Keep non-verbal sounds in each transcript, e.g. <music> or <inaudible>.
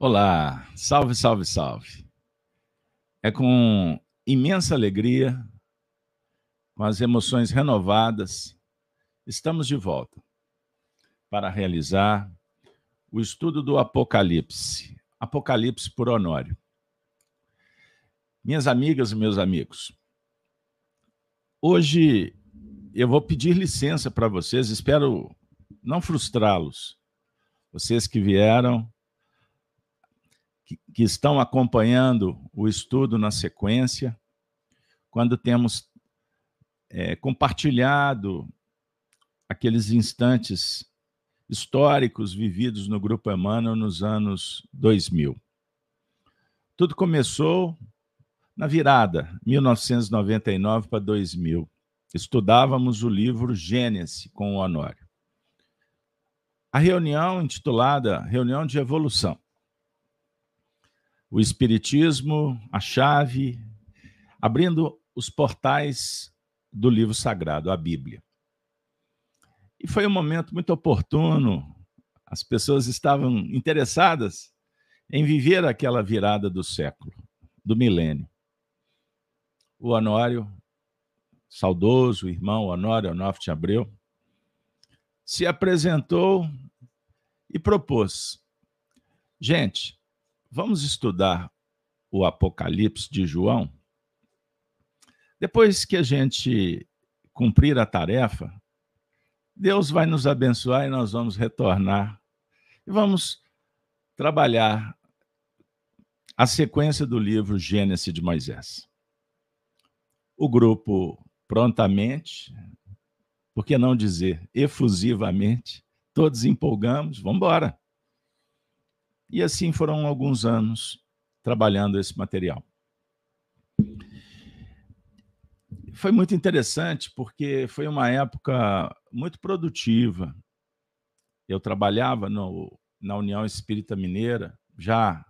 Olá, salve, salve, salve. É com imensa alegria, com as emoções renovadas, estamos de volta para realizar o estudo do Apocalipse. Apocalipse por Honório. Minhas amigas e meus amigos, hoje eu vou pedir licença para vocês, espero não frustrá-los. Vocês que vieram que, que estão acompanhando o estudo na sequência, quando temos é, compartilhado aqueles instantes históricos vividos no Grupo Emmanuel nos anos 2000. Tudo começou na virada, 1999 para 2000. Estudávamos o livro Gênesis com o Honório. A reunião intitulada Reunião de Evolução o Espiritismo, a chave, abrindo os portais do livro sagrado, a Bíblia. E foi um momento muito oportuno, as pessoas estavam interessadas em viver aquela virada do século, do milênio. O Honório, saudoso irmão Honório Onofre de Abreu, se apresentou e propôs: gente, Vamos estudar o Apocalipse de João? Depois que a gente cumprir a tarefa, Deus vai nos abençoar e nós vamos retornar e vamos trabalhar a sequência do livro Gênesis de Moisés. O grupo prontamente, por que não dizer efusivamente, todos empolgamos, vamos embora. E assim foram alguns anos trabalhando esse material. Foi muito interessante porque foi uma época muito produtiva. Eu trabalhava no, na União Espírita Mineira já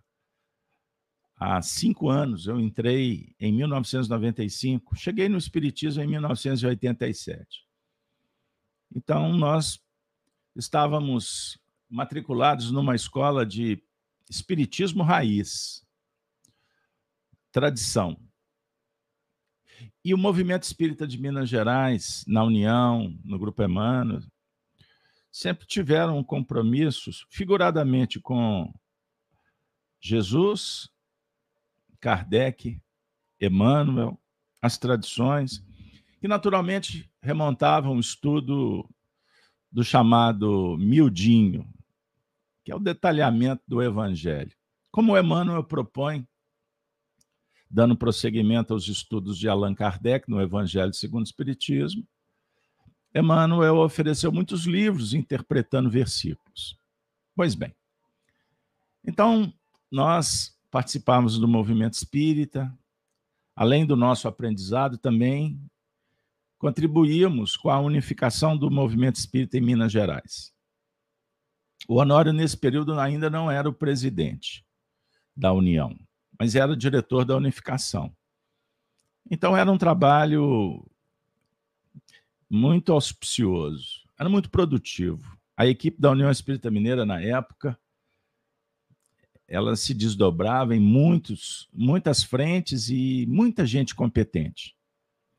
há cinco anos. Eu entrei em 1995, cheguei no Espiritismo em 1987. Então, nós estávamos matriculados numa escola de espiritismo raiz, tradição. E o movimento espírita de Minas Gerais, na União, no Grupo Emmanuel, sempre tiveram compromissos, figuradamente, com Jesus, Kardec, Emmanuel, as tradições, que naturalmente remontavam o estudo do chamado miudinho, que é o detalhamento do Evangelho. Como Emmanuel propõe, dando prosseguimento aos estudos de Allan Kardec no Evangelho segundo o Espiritismo, Emmanuel ofereceu muitos livros interpretando versículos. Pois bem, então nós participamos do movimento espírita, além do nosso aprendizado, também contribuímos com a unificação do movimento espírita em Minas Gerais. O Honório, nesse período, ainda não era o presidente da União, mas era o diretor da unificação. Então, era um trabalho muito auspicioso, era muito produtivo. A equipe da União Espírita Mineira, na época, ela se desdobrava em muitos, muitas frentes e muita gente competente.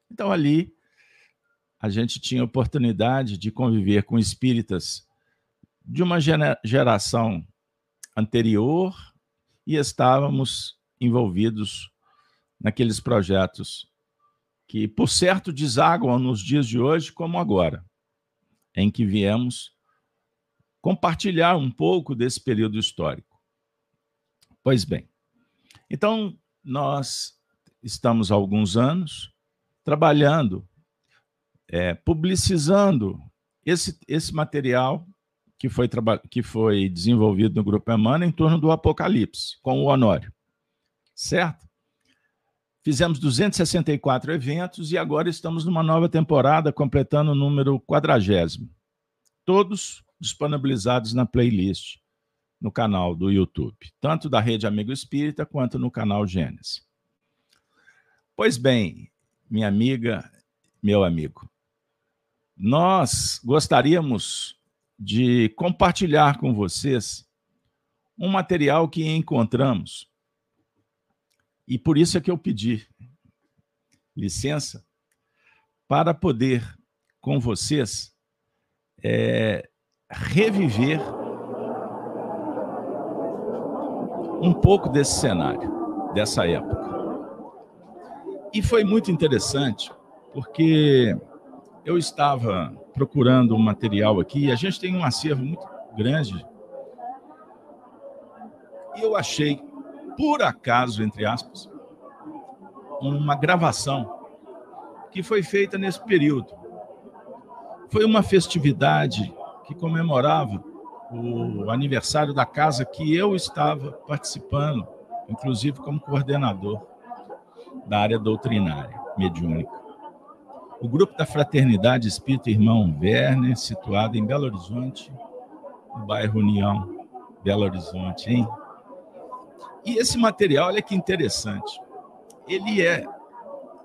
Então, ali, a gente tinha oportunidade de conviver com espíritas de uma geração anterior e estávamos envolvidos naqueles projetos que, por certo, desaguam nos dias de hoje como agora, em que viemos compartilhar um pouco desse período histórico. Pois bem, então nós estamos há alguns anos trabalhando, é, publicizando esse, esse material que foi, que foi desenvolvido no Grupo Emmanuel em torno do Apocalipse, com o Honório. Certo? Fizemos 264 eventos e agora estamos numa nova temporada, completando o número quadragésimo. Todos disponibilizados na playlist no canal do YouTube, tanto da Rede Amigo Espírita quanto no canal Gênesis. Pois bem, minha amiga, meu amigo, nós gostaríamos de compartilhar com vocês um material que encontramos. E por isso é que eu pedi licença para poder, com vocês, é, reviver um pouco desse cenário, dessa época. E foi muito interessante, porque eu estava procurando um material aqui, a gente tem um acervo muito grande, e eu achei, por acaso, entre aspas, uma gravação que foi feita nesse período. Foi uma festividade que comemorava o aniversário da casa que eu estava participando, inclusive como coordenador da área doutrinária mediúnica. O grupo da Fraternidade Espírita Irmão Werner, situado em Belo Horizonte, no bairro União, Belo Horizonte, hein? E esse material, olha que interessante, ele é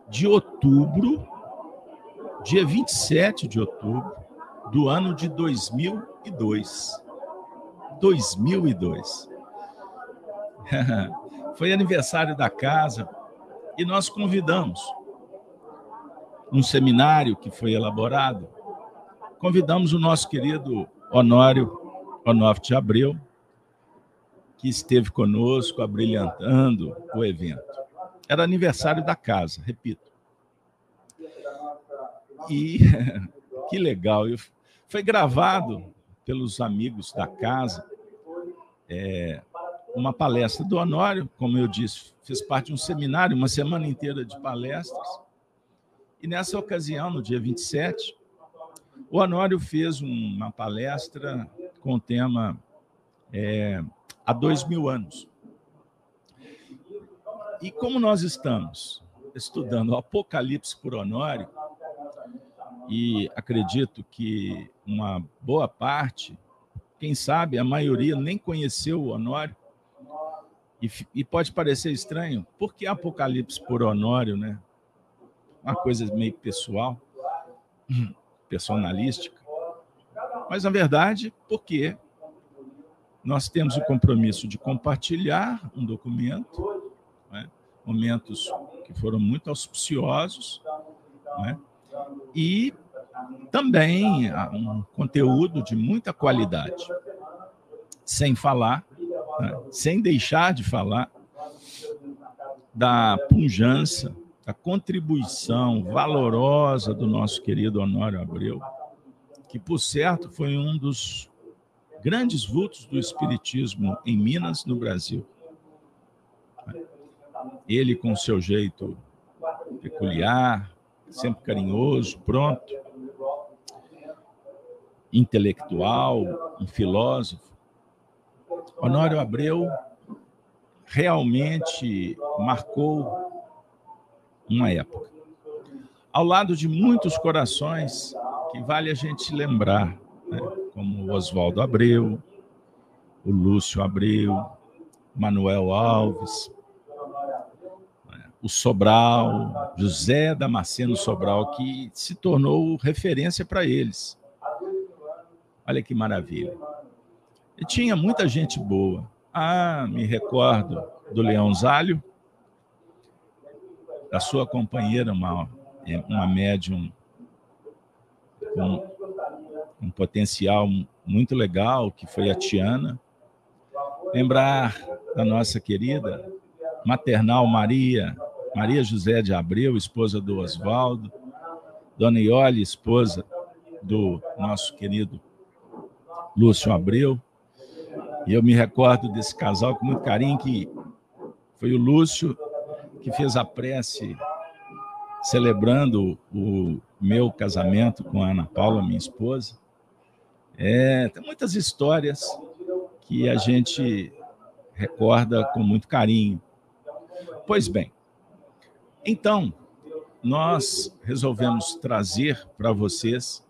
de outubro, dia 27 de outubro do ano de 2002. 2002. <laughs> Foi aniversário da casa e nós convidamos um seminário que foi elaborado. Convidamos o nosso querido Honório Onofre Abreu, que esteve conosco abrilhantando o evento. Era aniversário da casa, repito. E <laughs> que legal, foi gravado pelos amigos da casa é, uma palestra do Honório, como eu disse, fez parte de um seminário, uma semana inteira de palestras. E nessa ocasião, no dia 27, o Honório fez uma palestra com o tema é, Há dois mil anos. E como nós estamos estudando o Apocalipse por Honório, e acredito que uma boa parte, quem sabe a maioria nem conheceu o Honório, e, e pode parecer estranho, por que Apocalipse por Honório, né? Uma coisa meio pessoal, <clears throat> personalística. Mas, na verdade, porque nós temos o compromisso de compartilhar um documento, né? momentos que foram muito auspiciosos, né? e também um conteúdo de muita qualidade, sem falar, né? sem deixar de falar da pujança, da contribuição valorosa do nosso querido Honório Abreu, que, por certo, foi um dos grandes vultos do espiritismo em Minas, no Brasil. Ele, com seu jeito peculiar, sempre carinhoso, pronto, intelectual, um filósofo. Honório Abreu realmente marcou uma época. Ao lado de muitos corações que vale a gente lembrar, né? como Oswaldo Abreu, o Lúcio Abreu, Manuel Alves, né? o Sobral, José Damasceno Sobral, que se tornou referência para eles. Olha que maravilha. E tinha muita gente boa. Ah, me recordo do Leão Zálio, da sua companheira, uma, uma médium com um potencial muito legal, que foi a Tiana. Lembrar da nossa querida maternal Maria, Maria José de Abreu, esposa do Oswaldo, Dona Iole, esposa do nosso querido Lúcio Abreu. E eu me recordo desse casal com muito carinho, que foi o Lúcio que fez a prece celebrando o meu casamento com a Ana Paula, minha esposa. É, tem muitas histórias que a gente recorda com muito carinho. Pois bem, então, nós resolvemos trazer para vocês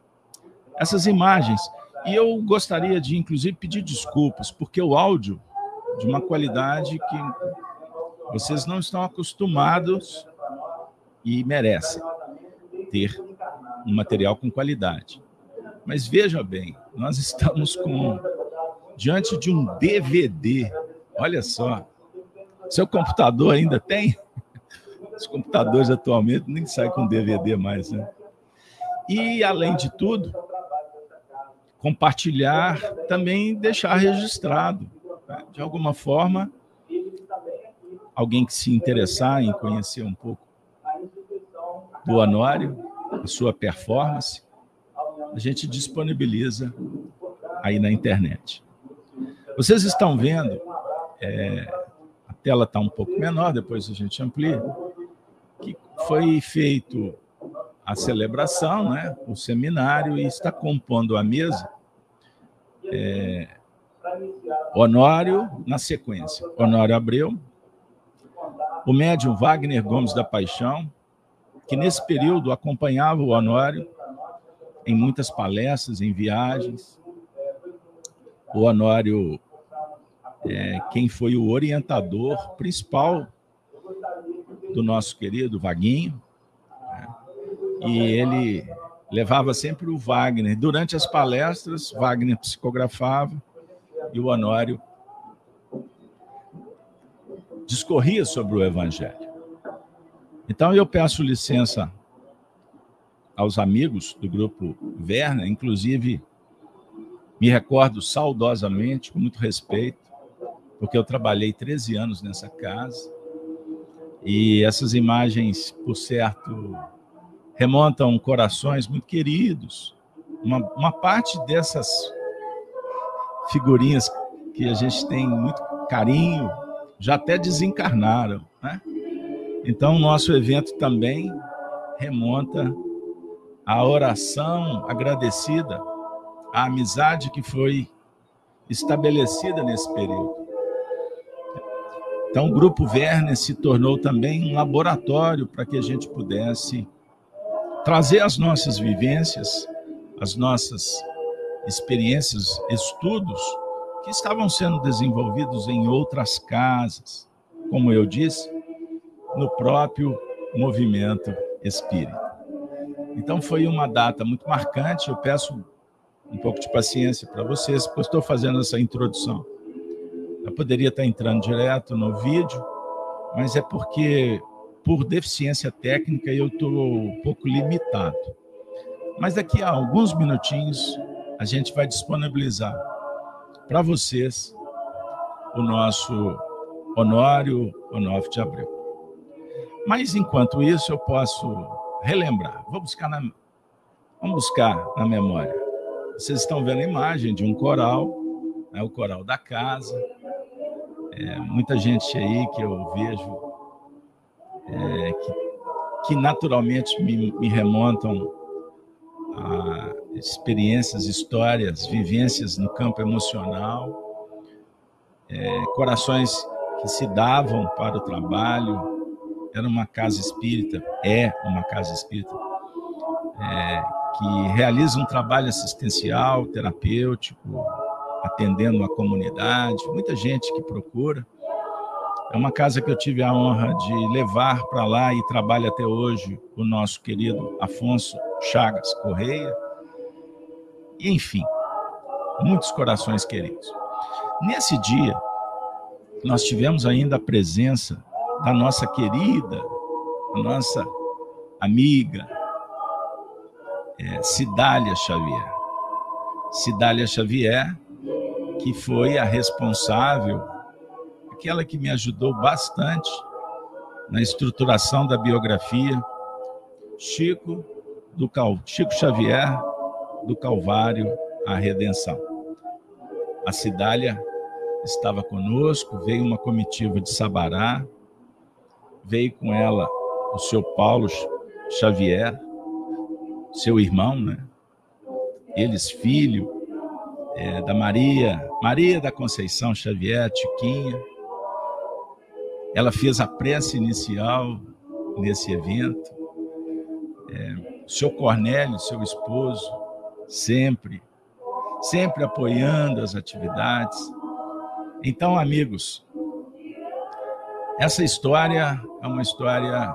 essas imagens. E eu gostaria de, inclusive, pedir desculpas, porque o áudio de uma qualidade que vocês não estão acostumados e merecem ter um material com qualidade. Mas veja bem, nós estamos com diante de um DVD. Olha só. Seu computador ainda tem? <laughs> Os computadores atualmente nem saem com DVD mais, né? E, além de tudo, compartilhar, também deixar registrado. Né? De alguma forma, alguém que se interessar em conhecer um pouco do Honório, a sua performance, a gente disponibiliza aí na internet. Vocês estão vendo, é, a tela está um pouco menor, depois a gente amplia, que foi feito a celebração, né, o seminário, e está compondo a mesa é, Honório, na sequência, Honório Abreu, o médium Wagner Gomes da Paixão, que nesse período acompanhava o Honório em muitas palestras, em viagens. O Honório, é, quem foi o orientador principal do nosso querido Vaguinho, né? e ele levava sempre o Wagner. Durante as palestras, Wagner psicografava e o Honório discorria sobre o Evangelho. Então eu peço licença aos amigos do grupo Werner, inclusive me recordo saudosamente, com muito respeito, porque eu trabalhei 13 anos nessa casa e essas imagens, por certo, remontam corações muito queridos. Uma, uma parte dessas figurinhas que a gente tem muito carinho já até desencarnaram, né? Então, nosso evento também remonta à oração agradecida, à amizade que foi estabelecida nesse período. Então, o Grupo Werner se tornou também um laboratório para que a gente pudesse trazer as nossas vivências, as nossas experiências, estudos que estavam sendo desenvolvidos em outras casas, como eu disse, no próprio movimento espírita. Então foi uma data muito marcante. Eu peço um pouco de paciência para vocês, porque estou fazendo essa introdução. Eu poderia estar entrando direto no vídeo, mas é porque por deficiência técnica, eu estou um pouco limitado. Mas daqui a alguns minutinhos, a gente vai disponibilizar para vocês o nosso Honório Onofre de Abreu. Mas enquanto isso, eu posso relembrar. Vou buscar na, vamos buscar na memória. Vocês estão vendo a imagem de um coral, né, o coral da casa. É, muita gente aí que eu vejo é, que, que, naturalmente me, me remontam a experiências, histórias, vivências no campo emocional, é, corações que se davam para o trabalho. Era uma casa espírita, é uma casa espírita, é, que realiza um trabalho assistencial, terapêutico, atendendo a comunidade, muita gente que procura. É uma casa que eu tive a honra de levar para lá e trabalha até hoje o nosso querido Afonso Chagas Correia. Enfim, muitos corações queridos. Nesse dia, nós tivemos ainda a presença da nossa querida, nossa amiga, é, Cidália Xavier. Cidália Xavier, que foi a responsável aquela que me ajudou bastante na estruturação da biografia, Chico do Cal... Chico Xavier do Calvário à Redenção. A Cidália estava conosco, veio uma comitiva de Sabará, veio com ela o seu Paulo Xavier, seu irmão, né? Eles filho é, da Maria, Maria da Conceição Xavier, Tiquinha, ela fez a prece inicial nesse evento. É, seu Cornélio, seu esposo, sempre, sempre apoiando as atividades. Então, amigos, essa história é uma história,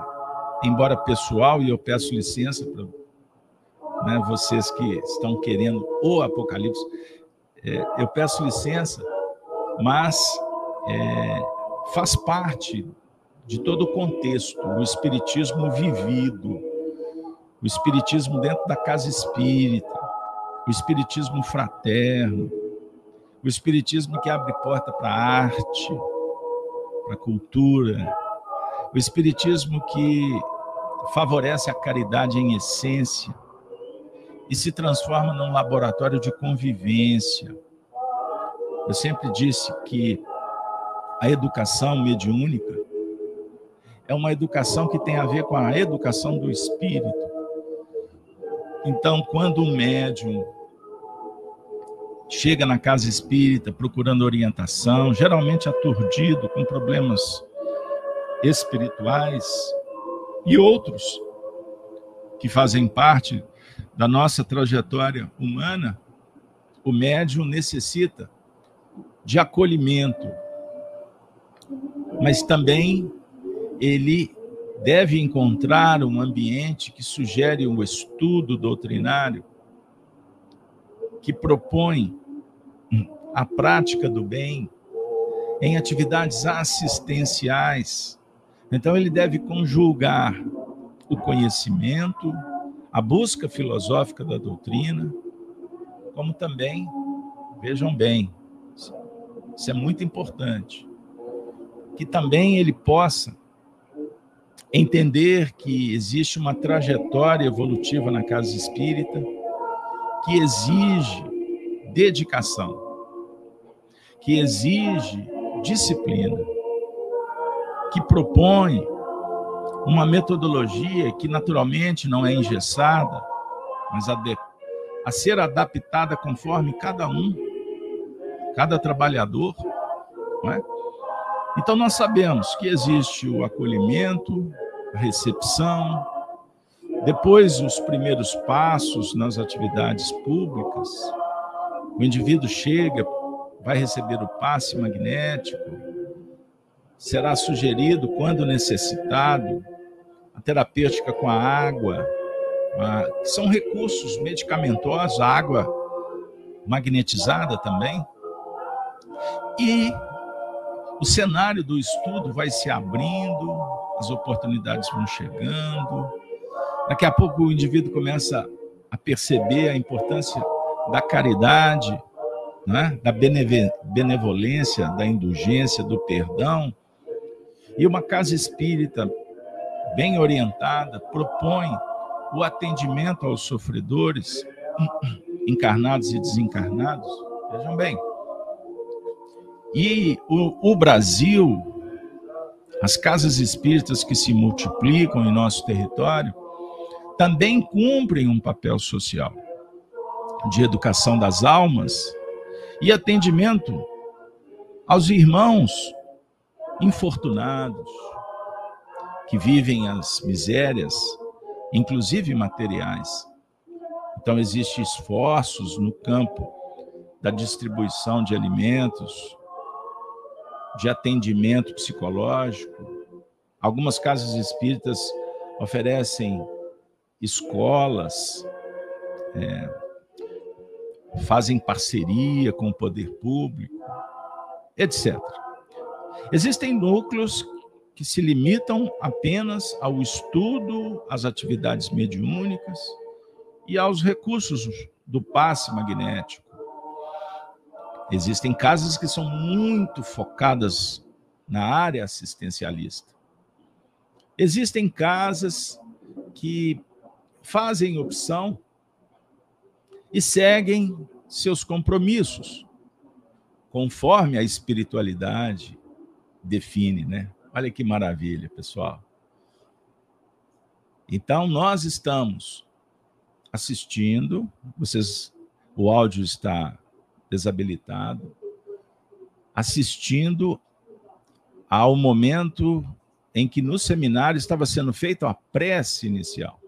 embora pessoal, e eu peço licença para né, vocês que estão querendo o Apocalipse, é, eu peço licença, mas é, faz parte de todo o contexto, o espiritismo vivido, o espiritismo dentro da casa espírita, o espiritismo fraterno, o espiritismo que abre porta para a arte, para a cultura, o espiritismo que favorece a caridade em essência e se transforma num laboratório de convivência. Eu sempre disse que a educação mediúnica é uma educação que tem a ver com a educação do espírito. Então, quando um médium chega na casa espírita procurando orientação, geralmente aturdido com problemas espirituais e outros que fazem parte da nossa trajetória humana, o médium necessita de acolhimento, mas também ele deve encontrar um ambiente que sugere um estudo doutrinário, que propõe a prática do bem em atividades assistenciais. Então, ele deve conjugar o conhecimento, a busca filosófica da doutrina, como também, vejam bem, isso é muito importante, que também ele possa entender que existe uma trajetória evolutiva na casa espírita que exige dedicação, que exige disciplina, que propõe uma metodologia que naturalmente não é engessada, mas a, de, a ser adaptada conforme cada um, cada trabalhador, é? Então nós sabemos que existe o acolhimento, a recepção, depois os primeiros passos nas atividades públicas. O indivíduo chega, vai receber o passe magnético, será sugerido, quando necessitado, a terapêutica com a água, que são recursos medicamentosos, a água magnetizada também. E o cenário do estudo vai se abrindo, as oportunidades vão chegando. Daqui a pouco o indivíduo começa a perceber a importância da caridade, né? da benevolência, da indulgência, do perdão. E uma casa espírita bem orientada propõe o atendimento aos sofredores, <clears throat> encarnados e desencarnados. Vejam bem, e o, o Brasil, as casas espíritas que se multiplicam em nosso território, também cumprem um papel social de educação das almas e atendimento aos irmãos infortunados que vivem as misérias, inclusive materiais. Então existem esforços no campo da distribuição de alimentos, de atendimento psicológico. Algumas casas espíritas oferecem escolas, é, fazem parceria com o poder público, etc. Existem núcleos que se limitam apenas ao estudo, às atividades mediúnicas e aos recursos do passe magnético. Existem casas que são muito focadas na área assistencialista. Existem casas que fazem opção e seguem seus compromissos, conforme a espiritualidade define, né? Olha que maravilha, pessoal. Então nós estamos assistindo, vocês o áudio está desabilitado, assistindo ao momento em que no seminário estava sendo feita a prece inicial.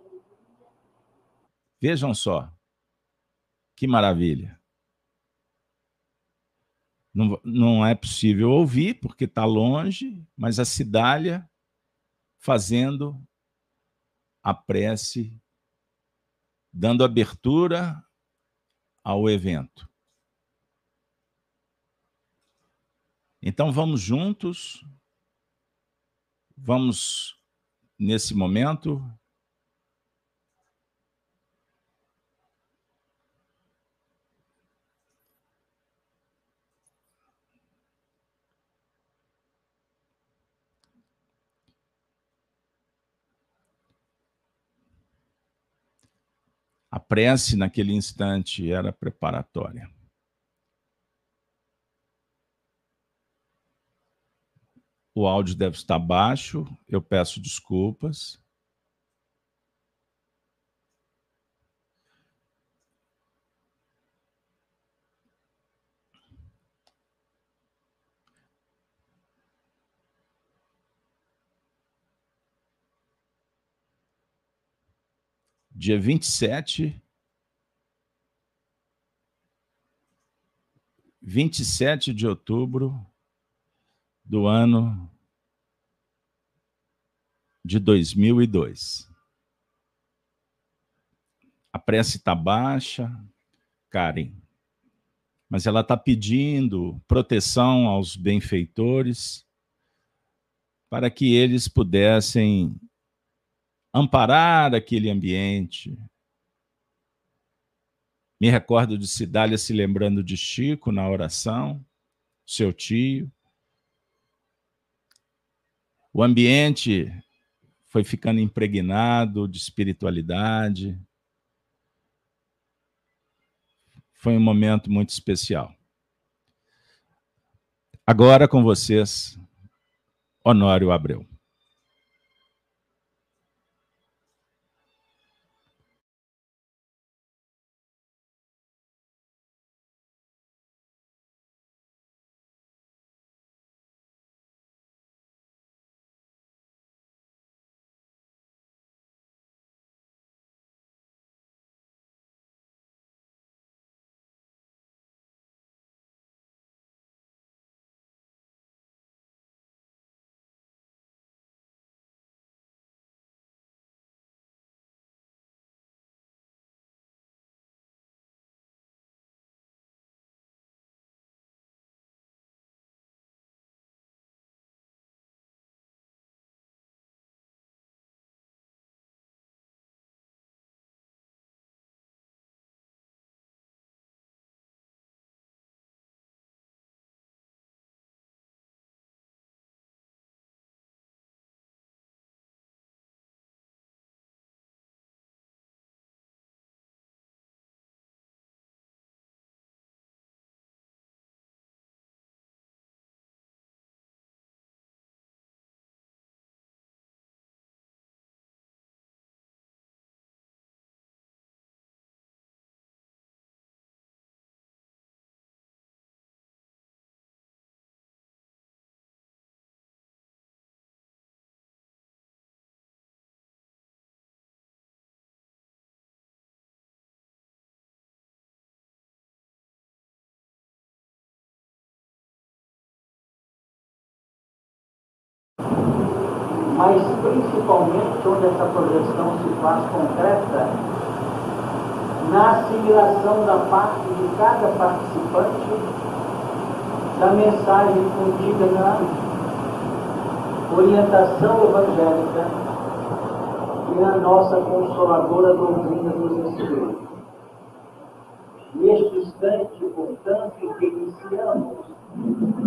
Vejam só, que maravilha. Não, não é possível ouvir, porque está longe, mas a Cidália fazendo a prece, dando abertura ao evento. Então vamos juntos, vamos nesse momento A prece, naquele instante, era preparatória. O áudio deve estar baixo, eu peço desculpas. Dia 27, 27 de outubro do ano de 2002. A prece está baixa, Karen, mas ela está pedindo proteção aos benfeitores para que eles pudessem amparar aquele ambiente. Me recordo de Cidália se lembrando de Chico na oração, seu tio. O ambiente foi ficando impregnado de espiritualidade. Foi um momento muito especial. Agora com vocês, Honório Abreu. Mas principalmente onde essa projeção se faz concreta, na assimilação da parte de cada participante da mensagem contida na orientação evangélica e na nossa consoladora doutrina dos Espíritos. Neste instante, portanto, que iniciamos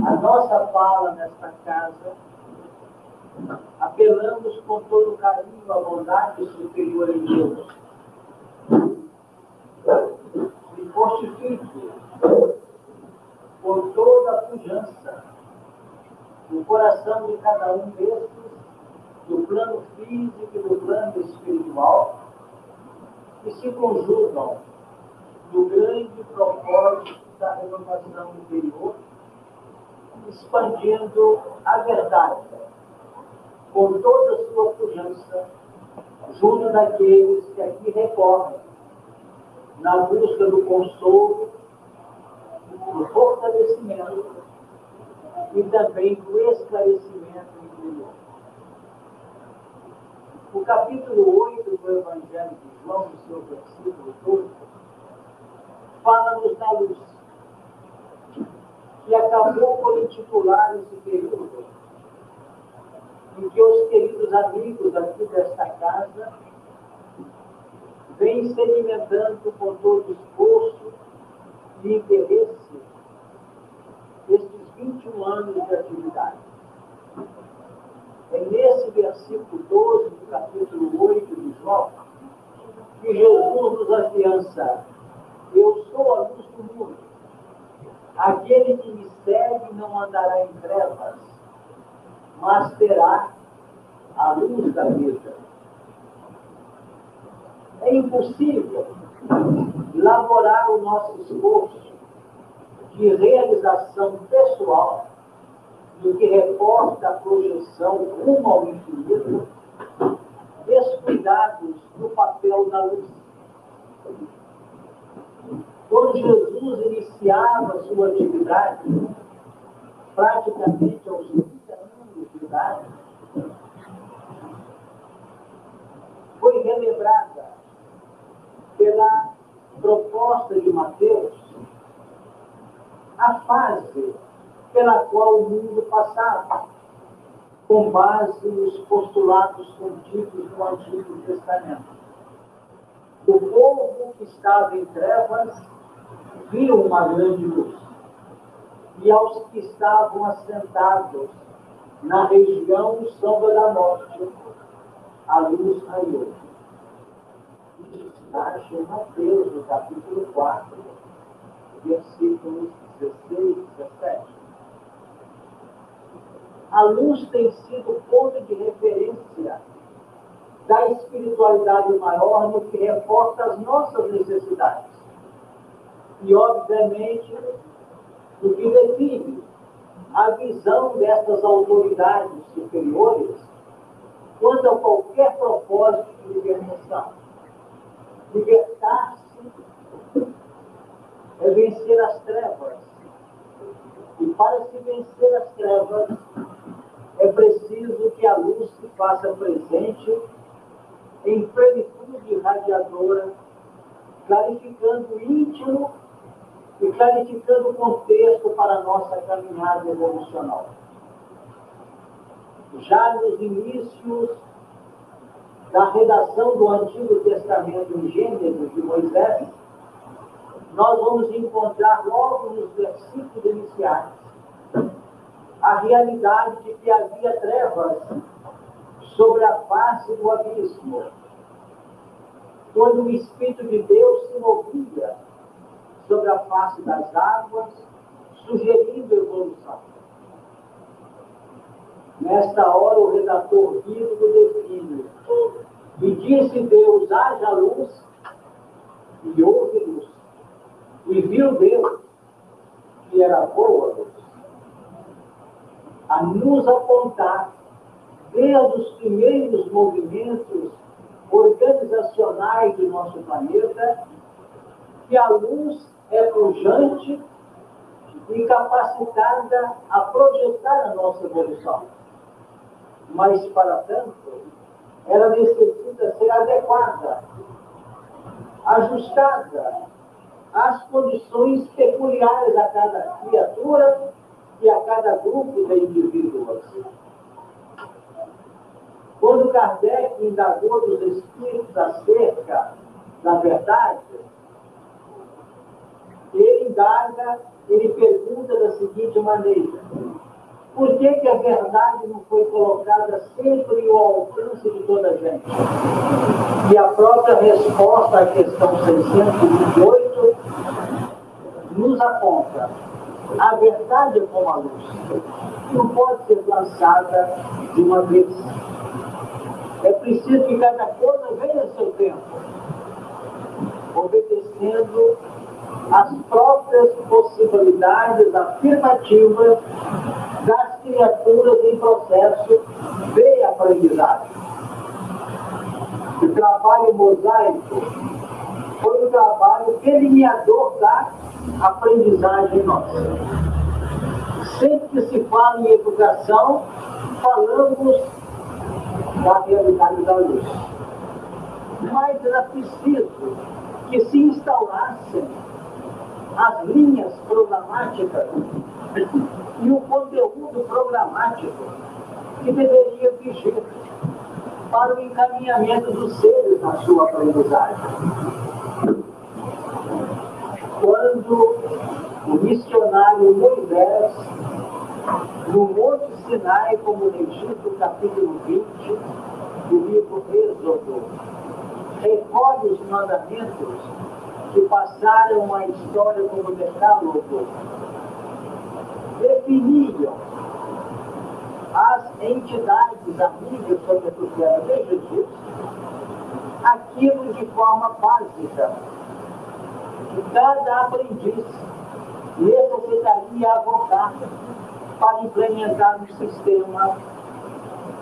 a nossa fala nesta casa, apelamos com todo o carinho à bondade superior em Deus. E fortifique com toda a pujança o coração de cada um destes, do plano físico e do plano espiritual, que se conjugam no grande propósito da renovação interior, expandindo a verdade com toda a sua pujança, junto daqueles que aqui recorrem, na busca do consolo, do fortalecimento e também do esclarecimento interior. O capítulo 8 do Evangelho de João, no seu versículo 12, fala-nos da luz. que acabou por intitular esse período, os queridos amigos aqui desta casa vêm sedimentando com todo esforço e interesse estes 21 anos de atividade. É nesse versículo 12 do capítulo 8 de Jó que Jesus nos afiança: Eu sou a luz do mundo. Aquele que me segue não andará em trevas, mas terá a luz da vida. É impossível elaborar o nosso esforço de realização pessoal do que reporta a projeção rumo ao infinito, descuidados do papel da luz. Quando Jesus iniciava sua atividade, praticamente aos 30 anos de idade, foi relembrada pela proposta de Mateus a fase pela qual o mundo passava, com base nos postulados contidos no Antigo Testamento. O povo que estava em trevas viu uma grande luz, e aos que estavam assentados na região sombra da morte, a luz raiou. Isso está em Mateus, no capítulo 4, versículos 16 e 17. A luz tem sido ponto de referência da espiritualidade maior no que reporta as nossas necessidades. E, obviamente, no que define a visão dessas autoridades superiores quanto a qualquer propósito de libertação. Libertar-se é vencer as trevas. E para se vencer as trevas, é preciso que a luz se faça presente em plenitude radiadora, clarificando o íntimo e clarificando o contexto para a nossa caminhada evolucional. Já nos inícios da redação do Antigo Testamento em Gênesis de Moisés, nós vamos encontrar logo nos versículos iniciais a realidade de que havia trevas sobre a face do abismo. Quando o Espírito de Deus se movia sobre a face das águas, sugerindo evolução. Nesta hora, o redator bíblico define: E disse Deus: haja luz, e houve luz. E viu Deus que era boa luz a nos apontar, desde os primeiros movimentos organizacionais do nosso planeta, que a luz é pujante e capacitada a projetar a nossa evolução. Mas, para tanto, ela necessita ser adequada, ajustada às condições peculiares a cada criatura e a cada grupo de indivíduos. Quando Kardec indagou dos espíritos acerca da verdade, ele indaga, ele pergunta da seguinte maneira: por que, que a verdade não foi colocada sempre ao alcance de toda a gente? E a própria resposta à questão 628 nos aponta a verdade é como a luz. Não pode ser lançada de uma vez. É preciso que cada coisa venha a seu tempo, obedecendo às próprias possibilidades afirmativas das criaturas em processo de aprendizagem. O trabalho mosaico foi o trabalho delineador da aprendizagem nossa. Sempre que se fala em educação, falamos da realidade da luz. Mas era preciso que se instaurassem as linhas programáticas e o conteúdo programático que deveria vigir para o encaminhamento dos seres na sua aprendizagem. Quando o missionário Moisés, no Monte Sinai, como no Egito, capítulo 20, do livro Êxodo, recolhe os mandamentos que passaram a história como decálogo, definiam as entidades amigas sobre a tutela de Jesus aquilo de forma básica que cada aprendiz necessitaria avocar para implementar um sistema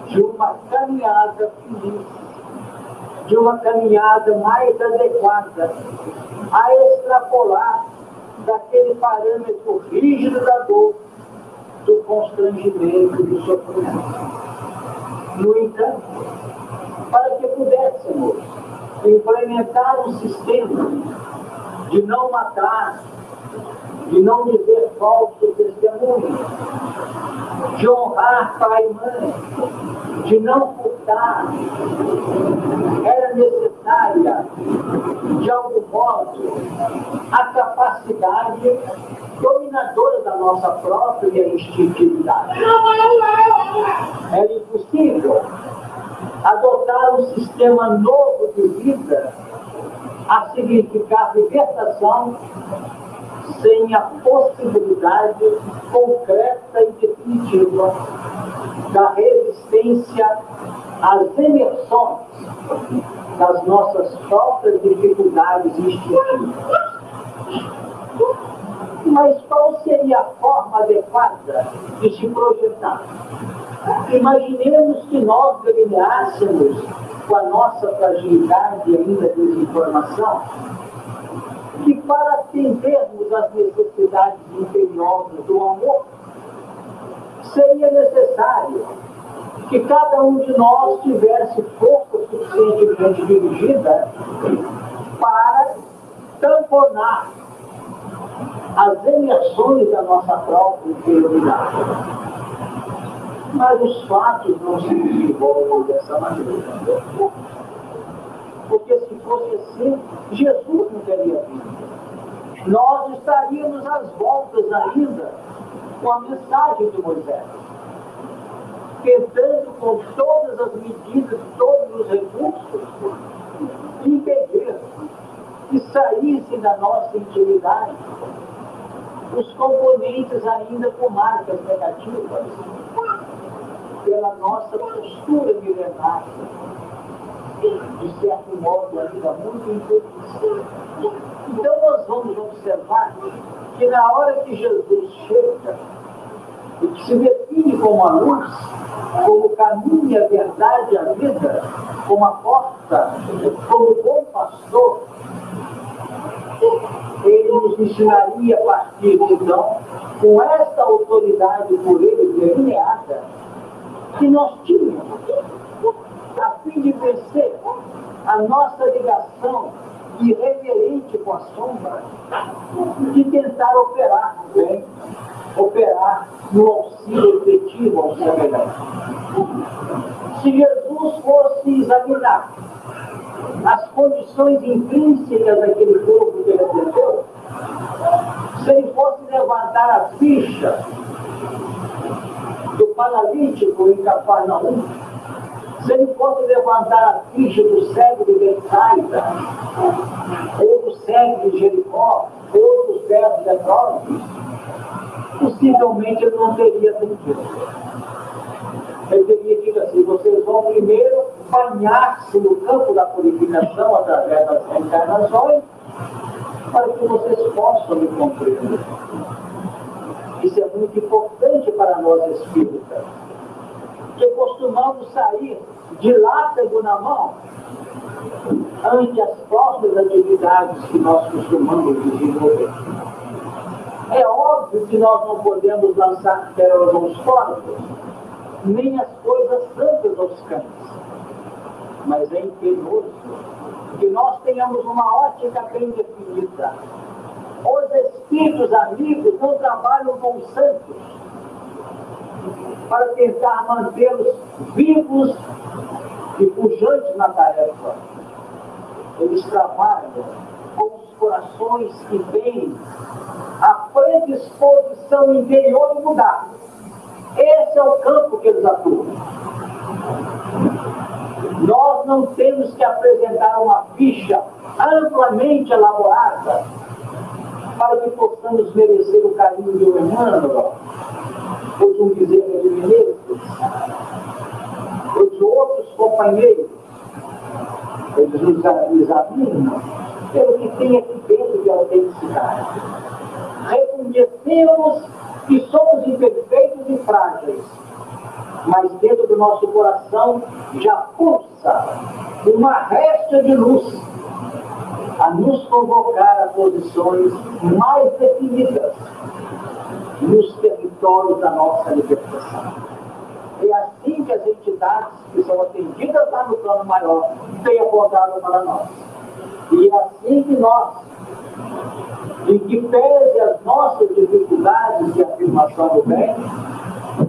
de uma caminhada feliz, de uma caminhada mais adequada, a extrapolar daquele parâmetro rígido da dor, do constrangimento do sofrimento. No entanto, para que pudéssemos implementar um sistema de não matar, de não dizer falso testemunho, de honrar pai e mãe, de não furtar, era necessária, de algum modo, a capacidade dominadora da nossa própria instintividade. Era impossível adotar um sistema novo de vida a significar libertação sem a possibilidade concreta e definitiva da resistência às emersões das nossas próprias dificuldades instintivas. Mas qual seria a forma adequada de se projetar? Imaginemos que nós delineássemos com a nossa fragilidade ainda de desinformação para atendermos às necessidades imperiosas do amor, seria necessário que cada um de nós tivesse força suficientemente dirigida para tamponar as emersões da nossa própria interioridade. Mas os fatos não se desenvolvem dessa maneira. Porque se fosse assim, Jesus não teria vindo. Nós estaríamos às voltas ainda com a mensagem de Moisés. Tentando com todas as medidas, todos os recursos, impedir que saísse da nossa intimidade os componentes ainda com marcas negativas pela nossa postura milenar de certo modo, ainda muito infeliz. Então, nós vamos observar que na hora que Jesus chega e que se define como a luz, como o caminho, a verdade, a vida, como a porta, como bom pastor, ele nos ensinaria a partir de então, com esta autoridade por ele delineada, que nós tínhamos a fim de vencer a nossa ligação irreverente com a sombra, de tentar operar bem, operar no auxílio efetivo ao semelhante. Se Jesus fosse examinar as condições intrínsecas daquele povo que ele atendeu, se ele fosse levantar a ficha do paralítico em Cafarnaum, se ele fosse levantar a ficha do cego de Betsaida, ou do cego de Jericó, ou dos dez leprosos, possivelmente ele não teria sentido. Ele teria dito assim, vocês vão primeiro banhar-se no campo da purificação através das reencarnações, para que vocês possam me compreender. Isso é muito importante para nós espíritas que costumamos sair de látago na mão ante as próprias atividades que nós costumamos desenvolver. É óbvio que nós não podemos lançar pérolas aos corpos, nem as coisas santas aos cães. Mas é imperioso que nós tenhamos uma ótica bem definida Os espíritos amigos não trabalham com os santos para tentar mantê-los vivos e pujantes na tarefa. Eles trabalham com os corações que têm a predisposição interior mudar. Esse é o campo que eles atuam. Nós não temos que apresentar uma ficha amplamente elaborada para que possamos merecer o carinho de um Emmanuel, ou de um Bezerra de Menezes, ou de outros companheiros. Eles nos examinam pelo que tem aqui dentro de autenticidade. Reconhecemos que somos imperfeitos e frágeis, mas dentro do nosso coração já pulsa uma resta de luz a nos convocar a posições mais definidas nos territórios da nossa libertação. É assim que as entidades que são atendidas lá no plano maior têm apontado para nós. E é assim que nós, em que pese as nossas dificuldades de afirmação do bem,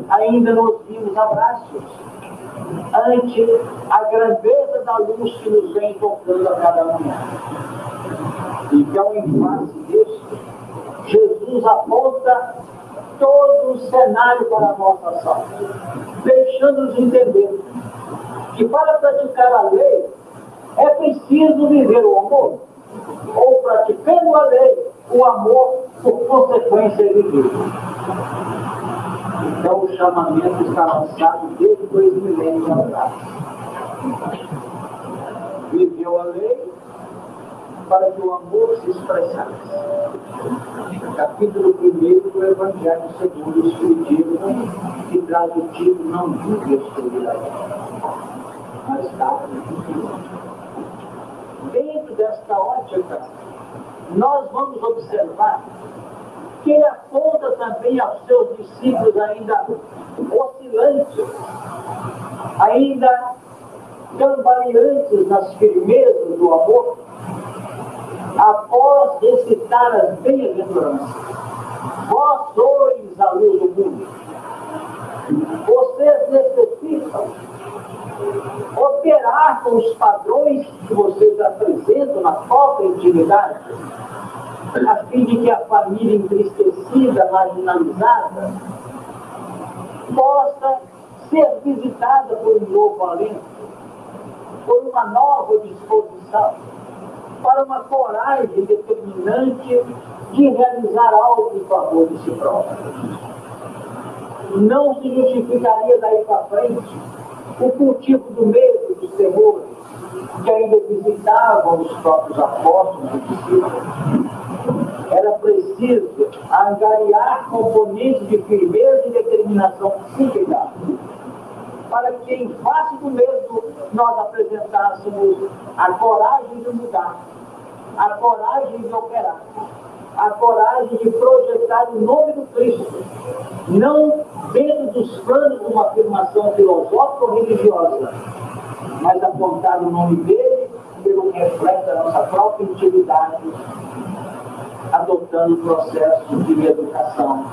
ainda nos vimos abraços ante a grandeza da luz que nos vem tocando a cada manhã. Então, em face disso, Jesus aponta todo o cenário para a nossa ação, deixando-nos entender que para praticar a lei é preciso viver o amor, ou praticando a lei, o amor por consequência é vivido. Então o chamamento está lançado desde dois milênios atrás. Viveu a lei para que o amor se expressasse. Capítulo 1 do Evangelho segundo o Espiritismo, que traz o título Não vive a escuridão. Mas está Dentro desta ótica, nós vamos observar que aponta também aos seus discípulos ainda oscilantes, ainda cambaleantes nas firmezas do amor, após recitar as bem-aventuranças. Vós sois a luz do mundo. Vocês necessitam operar com os padrões que vocês apresentam na própria intimidade a fim de que a família entristecida, marginalizada, possa ser visitada por um novo alento, por uma nova disposição, para uma coragem determinante de realizar algo em favor de si próprio. Não se justificaria daí para frente o cultivo do medo, dos temores, que ainda visitavam os próprios apóstolos e discípulos era preciso angariar componentes de firmeza e determinação psíquica para que em face do mesmo nós apresentássemos a coragem de mudar, a coragem de operar, a coragem de projetar o nome do Cristo, não dentro dos planos de uma afirmação filosófica ou religiosa, mas apontar o nome dele pelo que reflete a nossa própria intimidade adotando o processo de educação,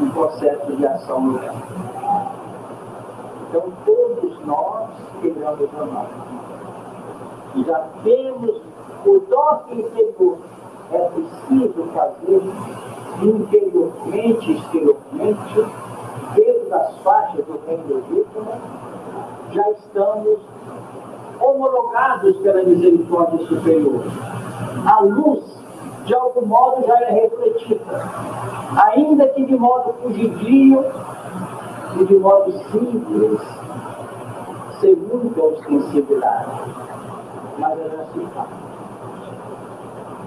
um processo de ação no. Então, todos nós queremos amar. Já temos o nosso interior. É preciso fazer interiormente, exteriormente, dentro das faixas do reino legítimo, já estamos homologados pela misericórdia superior. A luz de algum modo já é refletida. Ainda que de modo fugidio e de modo simples, segundo a ostensibilidade. Mas é assim faz.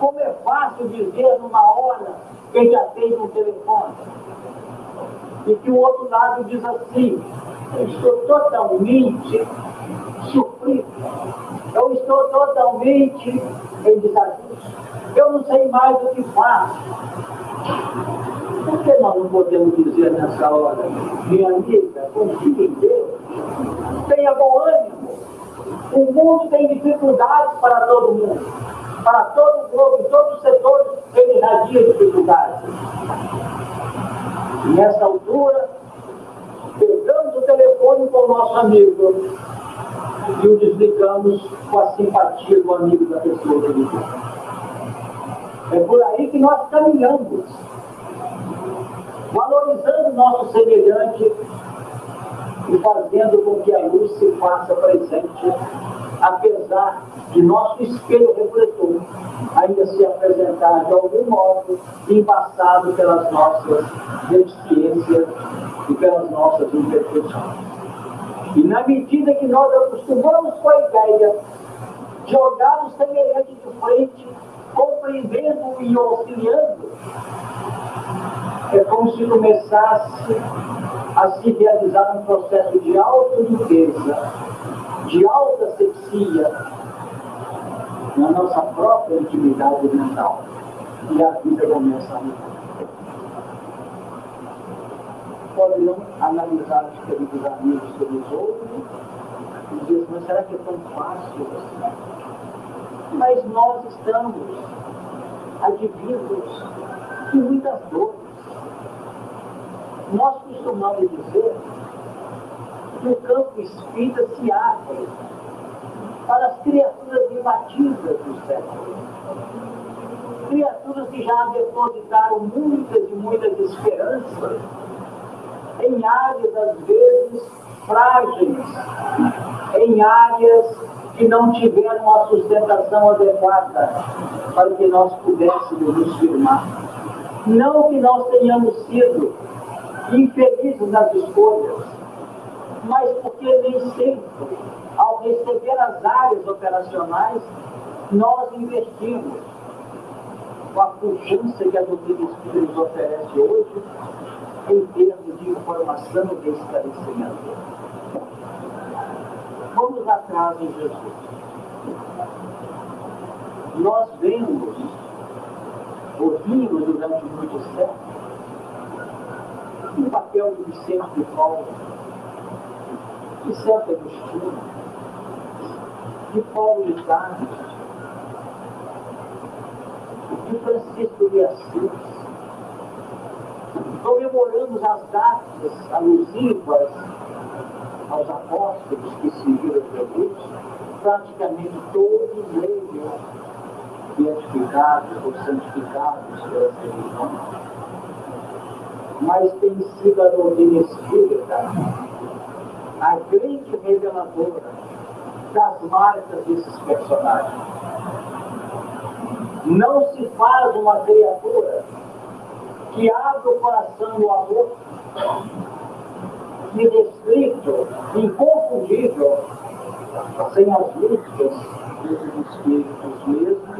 Como é fácil dizer numa hora quem já tem um telefone e que o outro lado diz assim, eu estou totalmente sofrido, eu estou totalmente em desajuste eu não sei mais o que faço. Por que nós não podemos dizer nessa hora, minha amiga, confie em Deus, tenha bom ânimo. O mundo tem dificuldades para todo mundo, para todo o globo, todos os setores, ele irá sadia dificuldade. Nessa altura, pegamos o telefone com o nosso amigo e o desligamos com a simpatia do amigo da pessoa que ligou. É por aí que nós caminhamos, valorizando o nosso semelhante e fazendo com que a luz se faça presente, apesar de nosso espelho refletor ainda se apresentar de algum modo embaçado pelas nossas deficiências e pelas nossas imperfeições. E na medida que nós acostumamos com a ideia de olhar o semelhante de frente, compreendendo e auxiliando, é como se começasse a se realizar um processo de autolimpeza, de autoasepsia na nossa própria intimidade mental. E a vida começa a mudar. Poderiam analisar os queridos amigos pelos outros e dizer, mas será que é tão fácil assim? Mas nós estamos advindos de muitas dores nós costumamos dizer que o campo espírita se abre para as criaturas imbatidas do século. Criaturas que já depositaram muitas e muitas esperanças em áreas, às vezes, frágeis, em áreas que não tiveram a sustentação adequada para que nós pudéssemos nos firmar. Não que nós tenhamos sido infelizes nas escolhas, mas porque nem sempre, ao receber as áreas operacionais, nós investimos com a pujança que a doutrina espírita nos oferece hoje em termos de informação e de esclarecimento. Vamos atrás em Jesus. Nós vemos, ouvimos durante muitos séculos, o papel do Vicente de Paulo, de Santo Agostinho, de Paulo Tardes, de Francisco de Assis. Comemoramos as datas alusivas aos apóstolos que seguiram Jesus, praticamente todos eles beatificados ou santificados pelas religiões mas tem sido a doutrina espírita a grande reveladora das marcas desses personagens. Não se faz uma criatura que abre o coração no amor irrestrito, inconfundível, sem as luzes desses espíritos mesmos,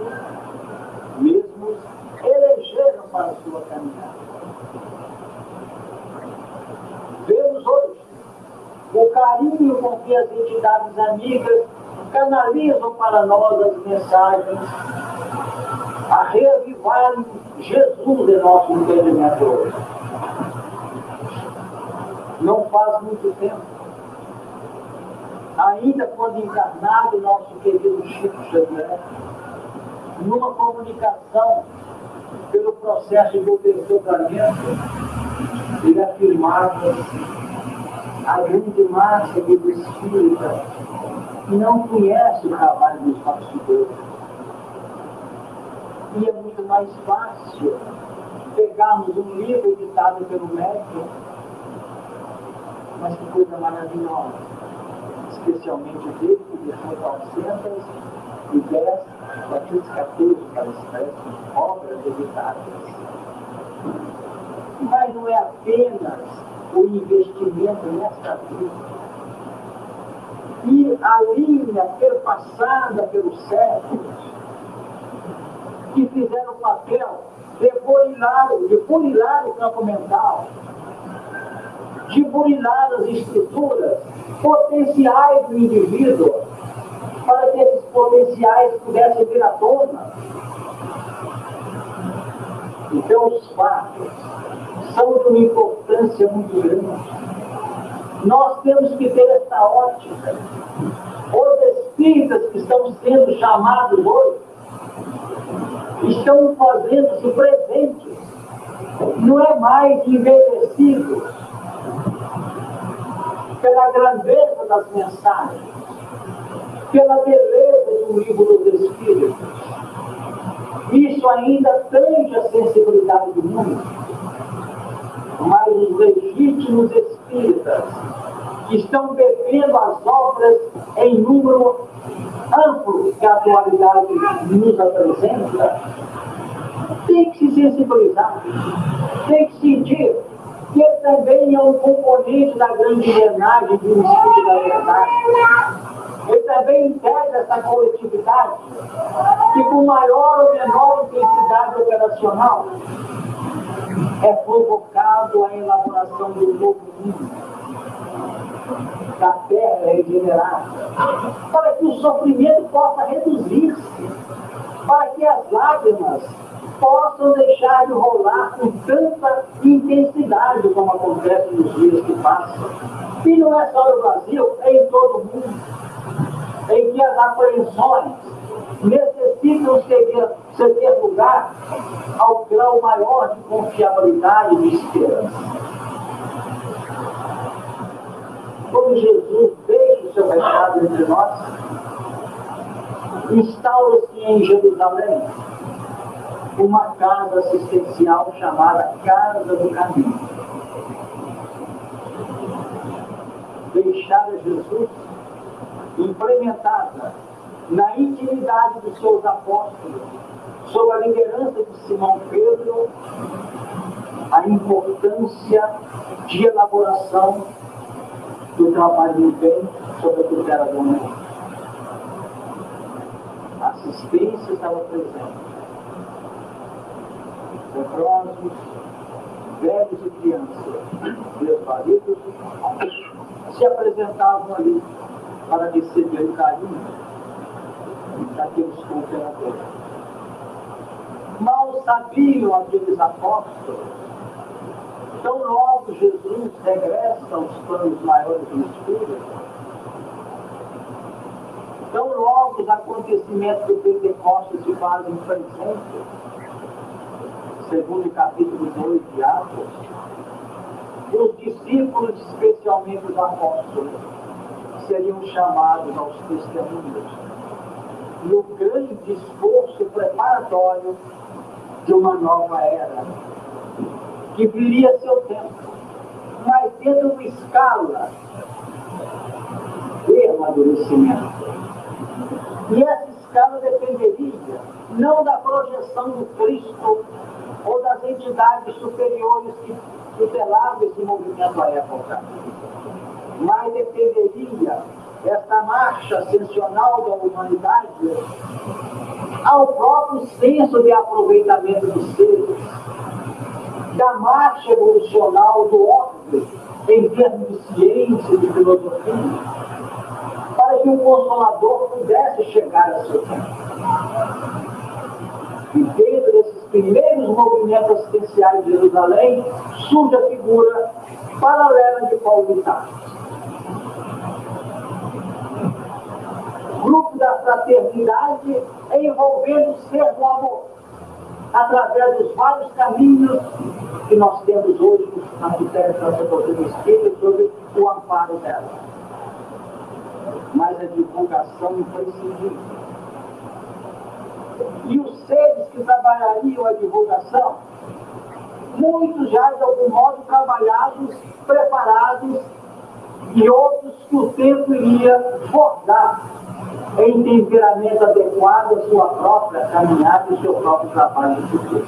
mesmos elegeram para a sua caminhada. Vemos hoje o carinho com que as entidades amigas canalizam para nós as mensagens a reavivar Jesus em nosso entendimento hoje. Não faz muito tempo, ainda quando encarnado nosso querido Chico Xavier, numa comunicação pelo processo de abençoamento, ele afirmava a grande massa de espírita que não conhece o trabalho dos bastidores. E é muito mais fácil pegarmos um livro editado pelo médico, mas que coisa maravilhosa, especialmente dele que deixou 910 414 para espécies, obras editadas mas não é apenas o investimento nesta vida. E a linha perpassada pelos séculos, que fizeram o papel de burilar, de burilar o campo mental, de burilar as estruturas potenciais do indivíduo, para que esses potenciais pudessem vir à tona. Então, os fatos de uma importância muito grande. Nós temos que ter essa ótica. Os espíritas que estão sendo chamados hoje estão fazendo-se presentes, não é mais envelhecidos pela grandeza das mensagens, pela beleza do livro dos Espíritos. Isso ainda tange a sensibilidade do mundo, mas os legítimos espíritas que estão bebendo as obras em número amplo que a atualidade nos apresenta, tem que se sensibilizar, tem que sentir que também é um componente da grande engrenagem do espírito da verdade. Ele também integra essa coletividade que, com maior ou menor intensidade operacional, é provocado a elaboração do novo mundo. Da terra regenerada, para que o sofrimento possa reduzir-se, para que as lágrimas possam deixar de rolar com tanta intensidade como acontece nos dias que passam. E não é só no Brasil, é em todo o mundo, em que as apreensões necessitam ceder, ceder lugar ao grau maior de confiabilidade e de esperança. Como Jesus deixa o seu recado entre nós, instaura-se em Jerusalém uma casa assistencial chamada Casa do Caminho. Deixada Jesus, implementada na intimidade dos seus apóstolos, sob a liderança de Simão Pedro, a importância de elaboração do trabalho do bem sobre a tutela do homem. A assistência estava presente leprosos, velhos e crianças, desvalidos, se apresentavam ali para receber o carinho daqueles cooperadores. Mal sabiam aqueles apóstolos, tão logo Jesus regressa aos planos maiores do Espírito, tão logo os acontecimentos do Pentecostes se fazem presentes, segundo capítulo 2 de Atos, os discípulos, especialmente os apóstolos, seriam chamados aos testemunhos no grande esforço preparatório de uma nova era, que viria seu tempo, mas dentro de uma escala de amadurecimento. E essa escala dependeria não da projeção do Cristo ou das entidades superiores que tutelavam esse movimento à época. Mas dependeria essa marcha ascensional da humanidade ao próprio senso de aproveitamento dos seres, da marcha evolucional do homem em termos de ciência e de filosofia, para que o Consolador pudesse chegar a seu tempo. E dentro desses primeiros movimentos assistenciais de Jerusalém, surge a figura paralela de Paulo de Grupo da fraternidade envolvendo o ser do amor, através dos vários caminhos que nós temos hoje na tutela transportadora do sobre o amparo dela. Mas a divulgação imprescindível e os seres que trabalhariam a divulgação, muitos já de algum modo trabalhados, preparados, e outros que o tempo iria forjar em temperamento adequado à sua própria caminhada e seu próprio trabalho de futuro.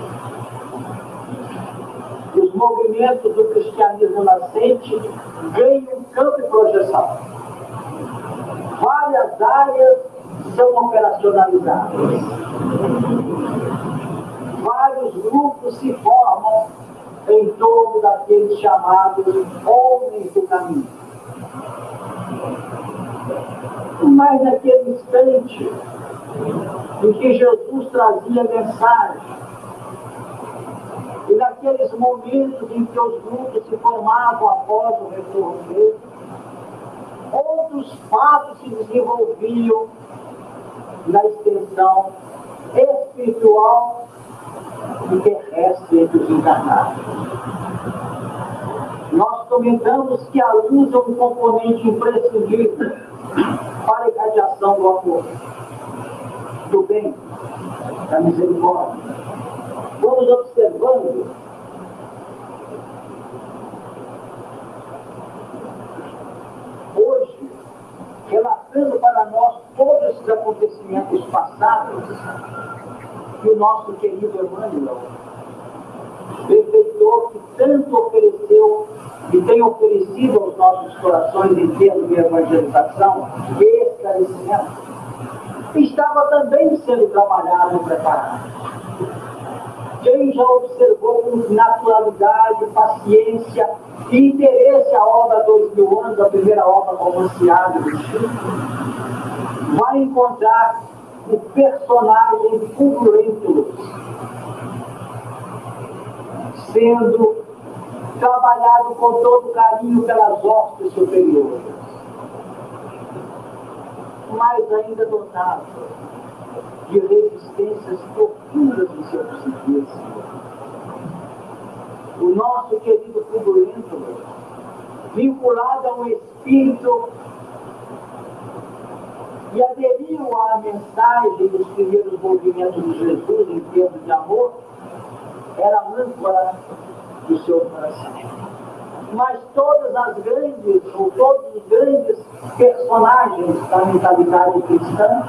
Os movimentos do cristianismo nascente ganham campo e projeção. Várias áreas são operacionalizadas. Vários grupos se formam em torno daqueles chamados homens do caminho. Mas naquele instante em que Jesus trazia mensagem, e naqueles momentos em que os grupos se formavam após o retorno dele, outros fatos se desenvolviam na extensão espiritual e terrestre entre os encarnados. Nós comentamos que a luz é um componente imprescindível para a irradiação do amor, do bem, da misericórdia. Vamos observando hoje, relatando para nós todos esses acontecimentos passados, que o nosso querido Emmanuel, benfeitor que tanto ofereceu e tem oferecido aos nossos corações em termos de evangelização esclarecimento, estava também sendo trabalhado e preparado. Quem já observou com naturalidade, paciência e interesse a obra Dois Mil Anos, a primeira obra romanceada do Chico, vai encontrar o personagem Fulgurento sendo trabalhado com todo carinho pelas hostes superiores, mas ainda dotado de resistências profundas do seu psiquismo. O nosso querido Fulgurento, vinculado a um espírito e aderiu à mensagem dos primeiros movimentos de Jesus em termos de amor, era a âncora do seu coração. Mas todas as grandes, ou todos os grandes personagens da mentalidade cristã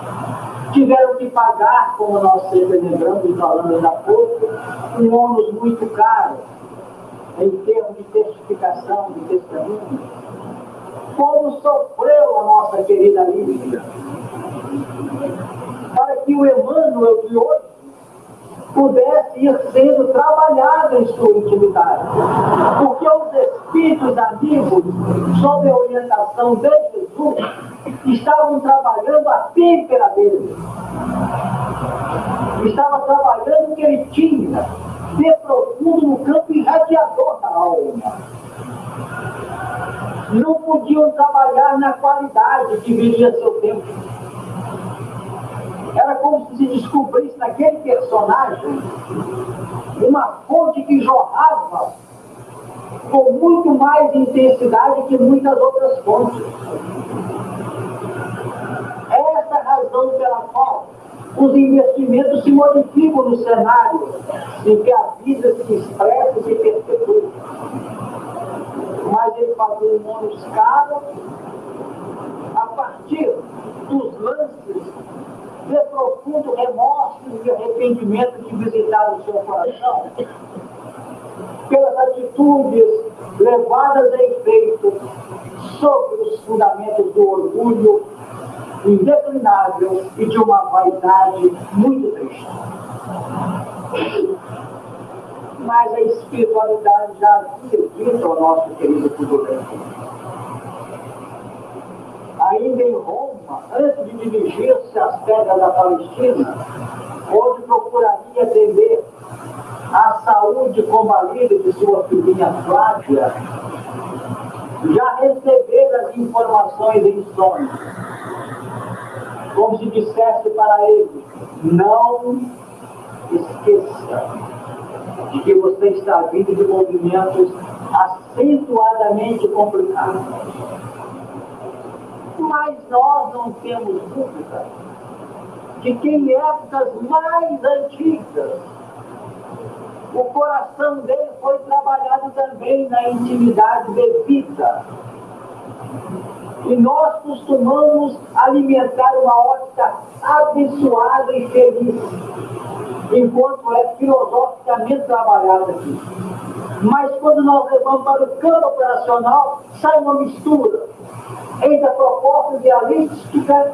tiveram que pagar, como nós sempre lembramos e falamos há pouco, um ônus muito caro em termos de testificação, de testemunho. Como sofreu a nossa querida Lívia para que o Emmanuel de hoje pudesse ir sendo trabalhado em sua intimidade. Porque os espíritos amigos, sob a orientação de Jesus, estavam trabalhando a têmpera dele. Estava trabalhando o que ele tinha de profundo no campo irradiador da alma. Não podiam trabalhar na qualidade que viria seu tempo era como se descobrisse naquele personagem uma fonte que jorrava com muito mais intensidade que muitas outras fontes. Essa é a razão pela qual os investimentos se modificam no cenário em que a vida se expressa e se perpetua. Mas ele fazia um monos caro a partir dos lances de profundo remorso e arrependimento que visitaram o seu coração, pelas atitudes levadas a efeito sobre os fundamentos do orgulho indeclinável e de uma vaidade muito triste. Mas a espiritualidade já havia dito ao nosso querido Figurante ainda em Roma, antes de dirigir-se às terras da Palestina, onde procuraria atender a saúde combalida de sua filhinha Flávia, já recebeu as informações em sonhos, como se dissesse para ele, não esqueça de que você está vindo de movimentos acentuadamente complicados mas nós não temos dúvida de que em épocas mais antigas, o coração dele foi trabalhado também na intimidade devida. E nós costumamos alimentar uma ótica abençoada e feliz, enquanto é filosoficamente trabalhada aqui. Mas quando nós levamos para o campo operacional, sai uma mistura entre a proposta idealística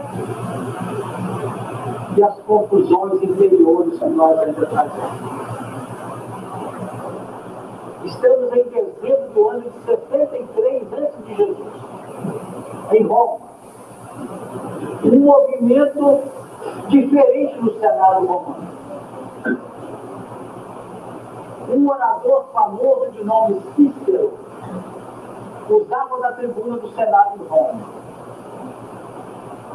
e as conclusões interiores que nós ainda trazemos. Estamos em dezembro do ano de 63 antes de Jesus, em Roma. Um movimento diferente no cenário romano. Um orador famoso de nome Cícero usava da tribuna do Senado de Roma.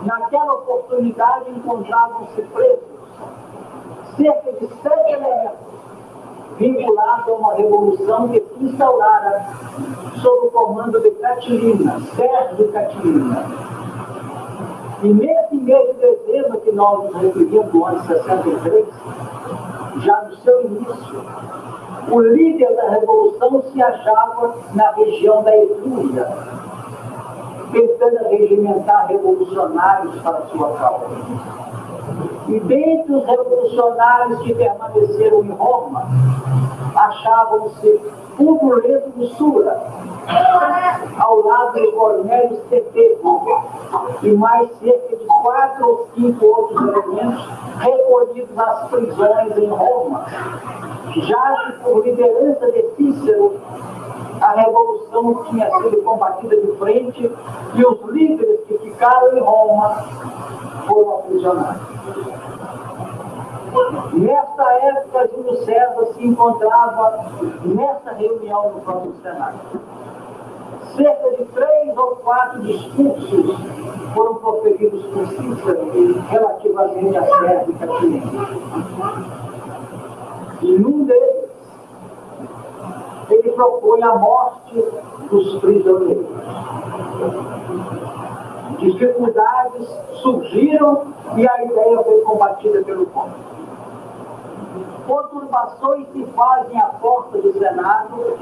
Naquela oportunidade encontravam-se presos cerca de sete elementos vinculados a uma revolução que instaurara sob o comando de Catilina, Sérgio Catilina. E nesse mês de dezembro que nós nos referimos, do ano 63, já no seu início, o líder da revolução se achava na região da Etrúria, tentando regimentar revolucionários para sua causa. E dentre os revolucionários que permaneceram em Roma, achavam-se Publio do Sura, ao lado de Cornélio Cepego, e mais cerca de quatro ou cinco outros elementos recolhidos nas prisões em Roma. Já por liderança de Cícero, a revolução tinha sido combatida de frente e os líderes que ficaram em Roma foram aprisionados. Nesta época, Júlio César se encontrava nessa reunião no próprio Senado. Cerca de três ou quatro discursos foram proferidos por Cícero relativamente à Sérvia e. E num deles, ele propõe a morte dos prisioneiros. Dificuldades surgiram e a ideia foi combatida pelo povo. Conturbações se fazem à porta do Senado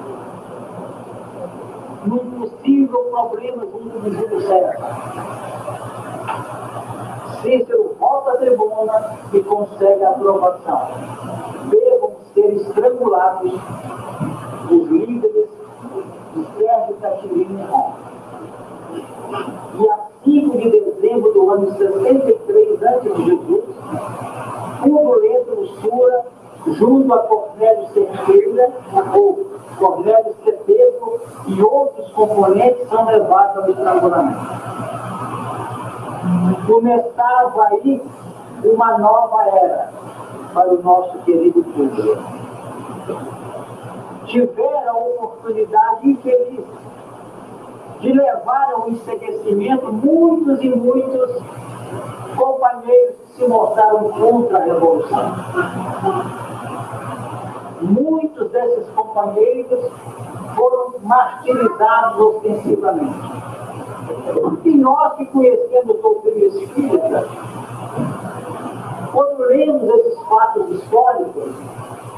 num possível problema junto do Júlio César. Cícero volta à tribuna e consegue a aprovação. Devam ser estrangulados os líderes de Sérgio Catilina em Roma. E a 5 de dezembro do ano 63 a.C., Hugo Leto Sura, junto a Cornélio Cerqueira, ou Cornélio Cepego e outros componentes são levados ao estrangulamento. Começava aí uma nova era para o nosso querido público tiveram a oportunidade infeliz de levar ao enseguecimento muitos e muitos companheiros que se mostraram contra a Revolução. Muitos desses companheiros foram martirizados ostensivamente. E nós que conhecemos doutrina espírita, quando lemos esses fatos históricos,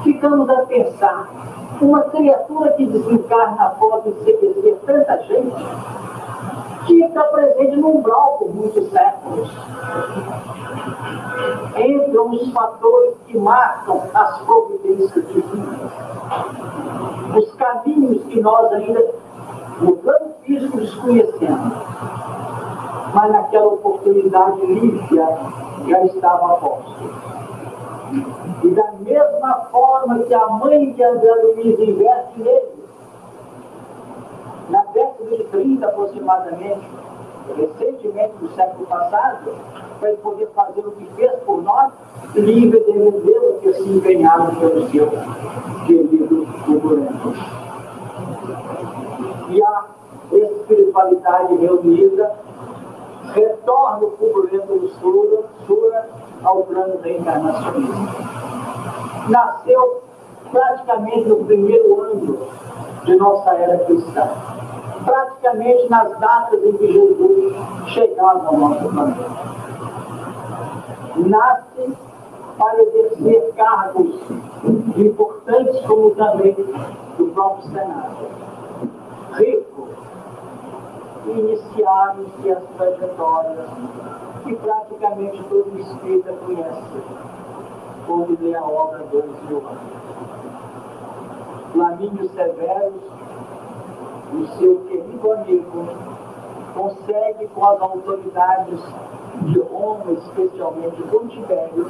ficamos a pensar uma criatura que desencarna após enseguecer tanta gente, fica presente no umbral por muitos séculos. Entram os fatores que marcam as providências divinas. Os caminhos que nós ainda, no plano físico, desconhecemos. Mas naquela oportunidade, Lívia já estava a posto e da mesma forma que a mãe de André Luiz investe nele, na década de 30 aproximadamente, recentemente do século passado, para ele poder fazer o que fez por nós, livre de modelo que se empenharam pelo seu querido figurante. E a espiritualidade reunida retorna o figurante do Sura, Sura ao plano reencarnacionista nasceu praticamente no primeiro ano de nossa era cristã. Praticamente nas datas em que Jesus chegava ao nosso planeta. Nasce para exercer cargos importantes, como também do próprio Senado. Rico, iniciaram-se as trajetórias que praticamente todo espírita conhece quando lê a obra do Silva. Flamínio Severus, o seu querido amigo, consegue com as autoridades de Roma, especialmente com Tibério,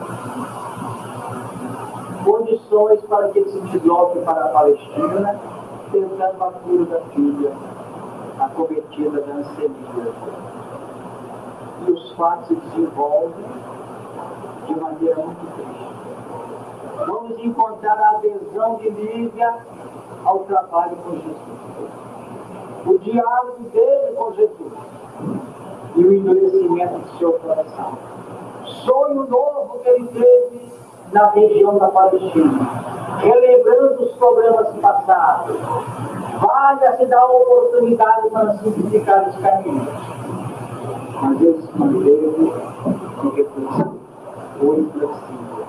condições para que ele se desloque para a Palestina, tentando a cura da filha, a cometida da Anselmia. E os fatos se desenvolvem de maneira muito triste vamos encontrar a adesão de Lívia ao trabalho com Jesus. O diálogo dele com Jesus e o endurecimento do seu coração. Sonho novo que ele teve na região da Palestina, relembrando os problemas passados. Vale-se dar oportunidade para simplificar os caminhos. Mas ele se manteve reflexivo, foi flexível.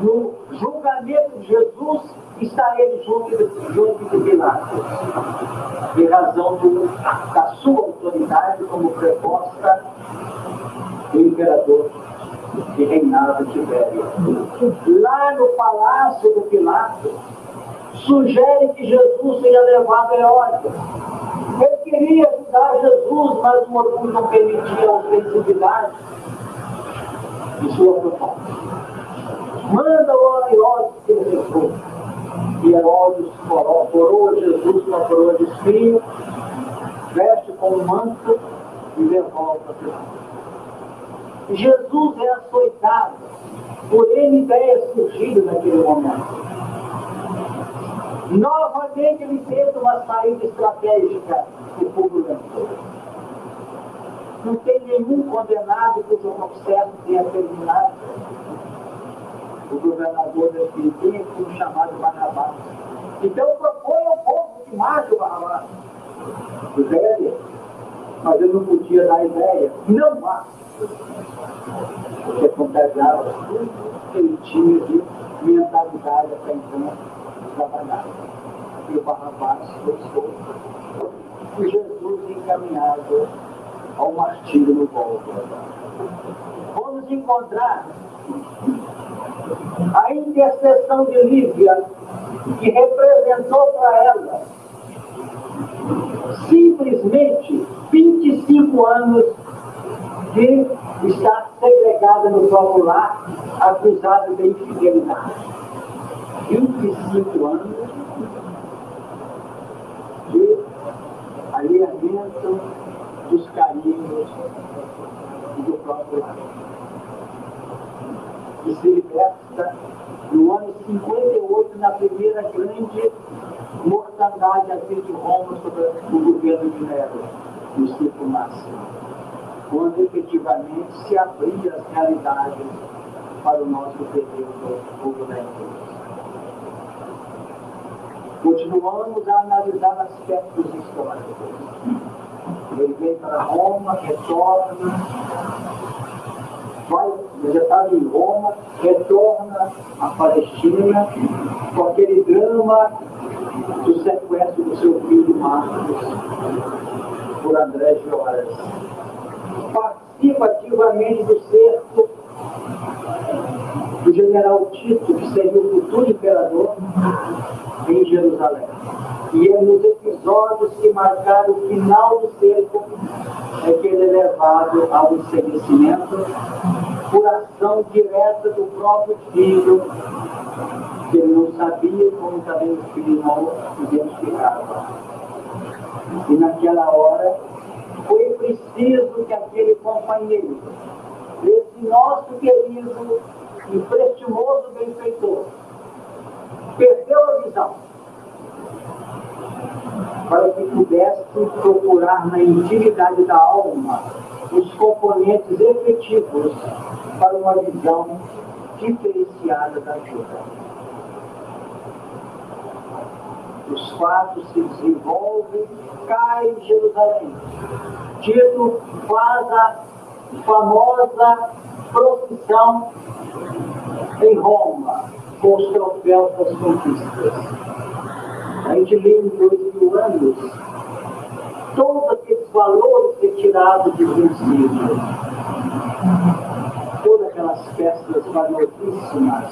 No julgamento de Jesus, está ele junto de, junto de Pilatos, em razão do, da sua autoridade como preposta do imperador que reinava Tibério. Lá no palácio do Pilatos, sugere que Jesus seja levado a Herodes. Ele queria ajudar Jesus, mas o orgulho não permitia a ofensividade de sua proposta. Manda o Herodes que ele e Herodes coroa Jesus com a coroa de espinho, veste com um manto e devolve a Jesus. Jesus é açoitado por N ideias surgidas naquele momento. Novamente ele tenta uma saída estratégica do povo. Não tem nenhum condenado cujo processo tenha terminado o governador daquele tempo, chamado Barrabás. Então propõe ao povo que mate o Barrabás. Velho, mas ele não podia dar ideia. Não mate. Porque contagiava tudo que ele tinha de mentalidade até então trabalhada. E o Barrabás foi solto. E Jesus encaminhado ao martírio no Gólgota. Vamos encontrar a intercessão de Lívia, que representou para ela simplesmente 25 anos de estar segregada no próprio lar, acusada de infidelidade. 25 anos. De alinhamento dos carinhos do próprio lar. E se liberta no ano 58, na primeira grande mortandade aqui de Roma sobre o governo de Nero, no ciclo máximo, quando efetivamente se abria as realidades para o nosso período igreja. Continuamos a analisar aspectos históricos. Ele vem para Roma, retorna, vai, já em Roma, retorna à Palestina com aquele drama do sequestro do seu filho Marcos por André Joras. Participa ativamente do cerco do general Tito, que seria o futuro imperador, em Jerusalém. E é nos episódios que marcaram o final do cerco é que ele é levado ao encerrecimento por ação direta do próprio filho, que ele não sabia como também o filho não identificava. E naquela hora foi preciso que aquele companheiro, esse nosso querido e prestimoso benfeitor, perdeu a visão para que pudesse procurar na intimidade da alma os componentes efetivos para uma visão diferenciada da vida. Os fatos se desenvolvem, cai em Jerusalém. Tito faz a famosa procissão em Roma, com os troféus das conquistas. A gente lê em dois mil anos todos aqueles valores retirados de princípio. Todas aquelas peças valiosíssimas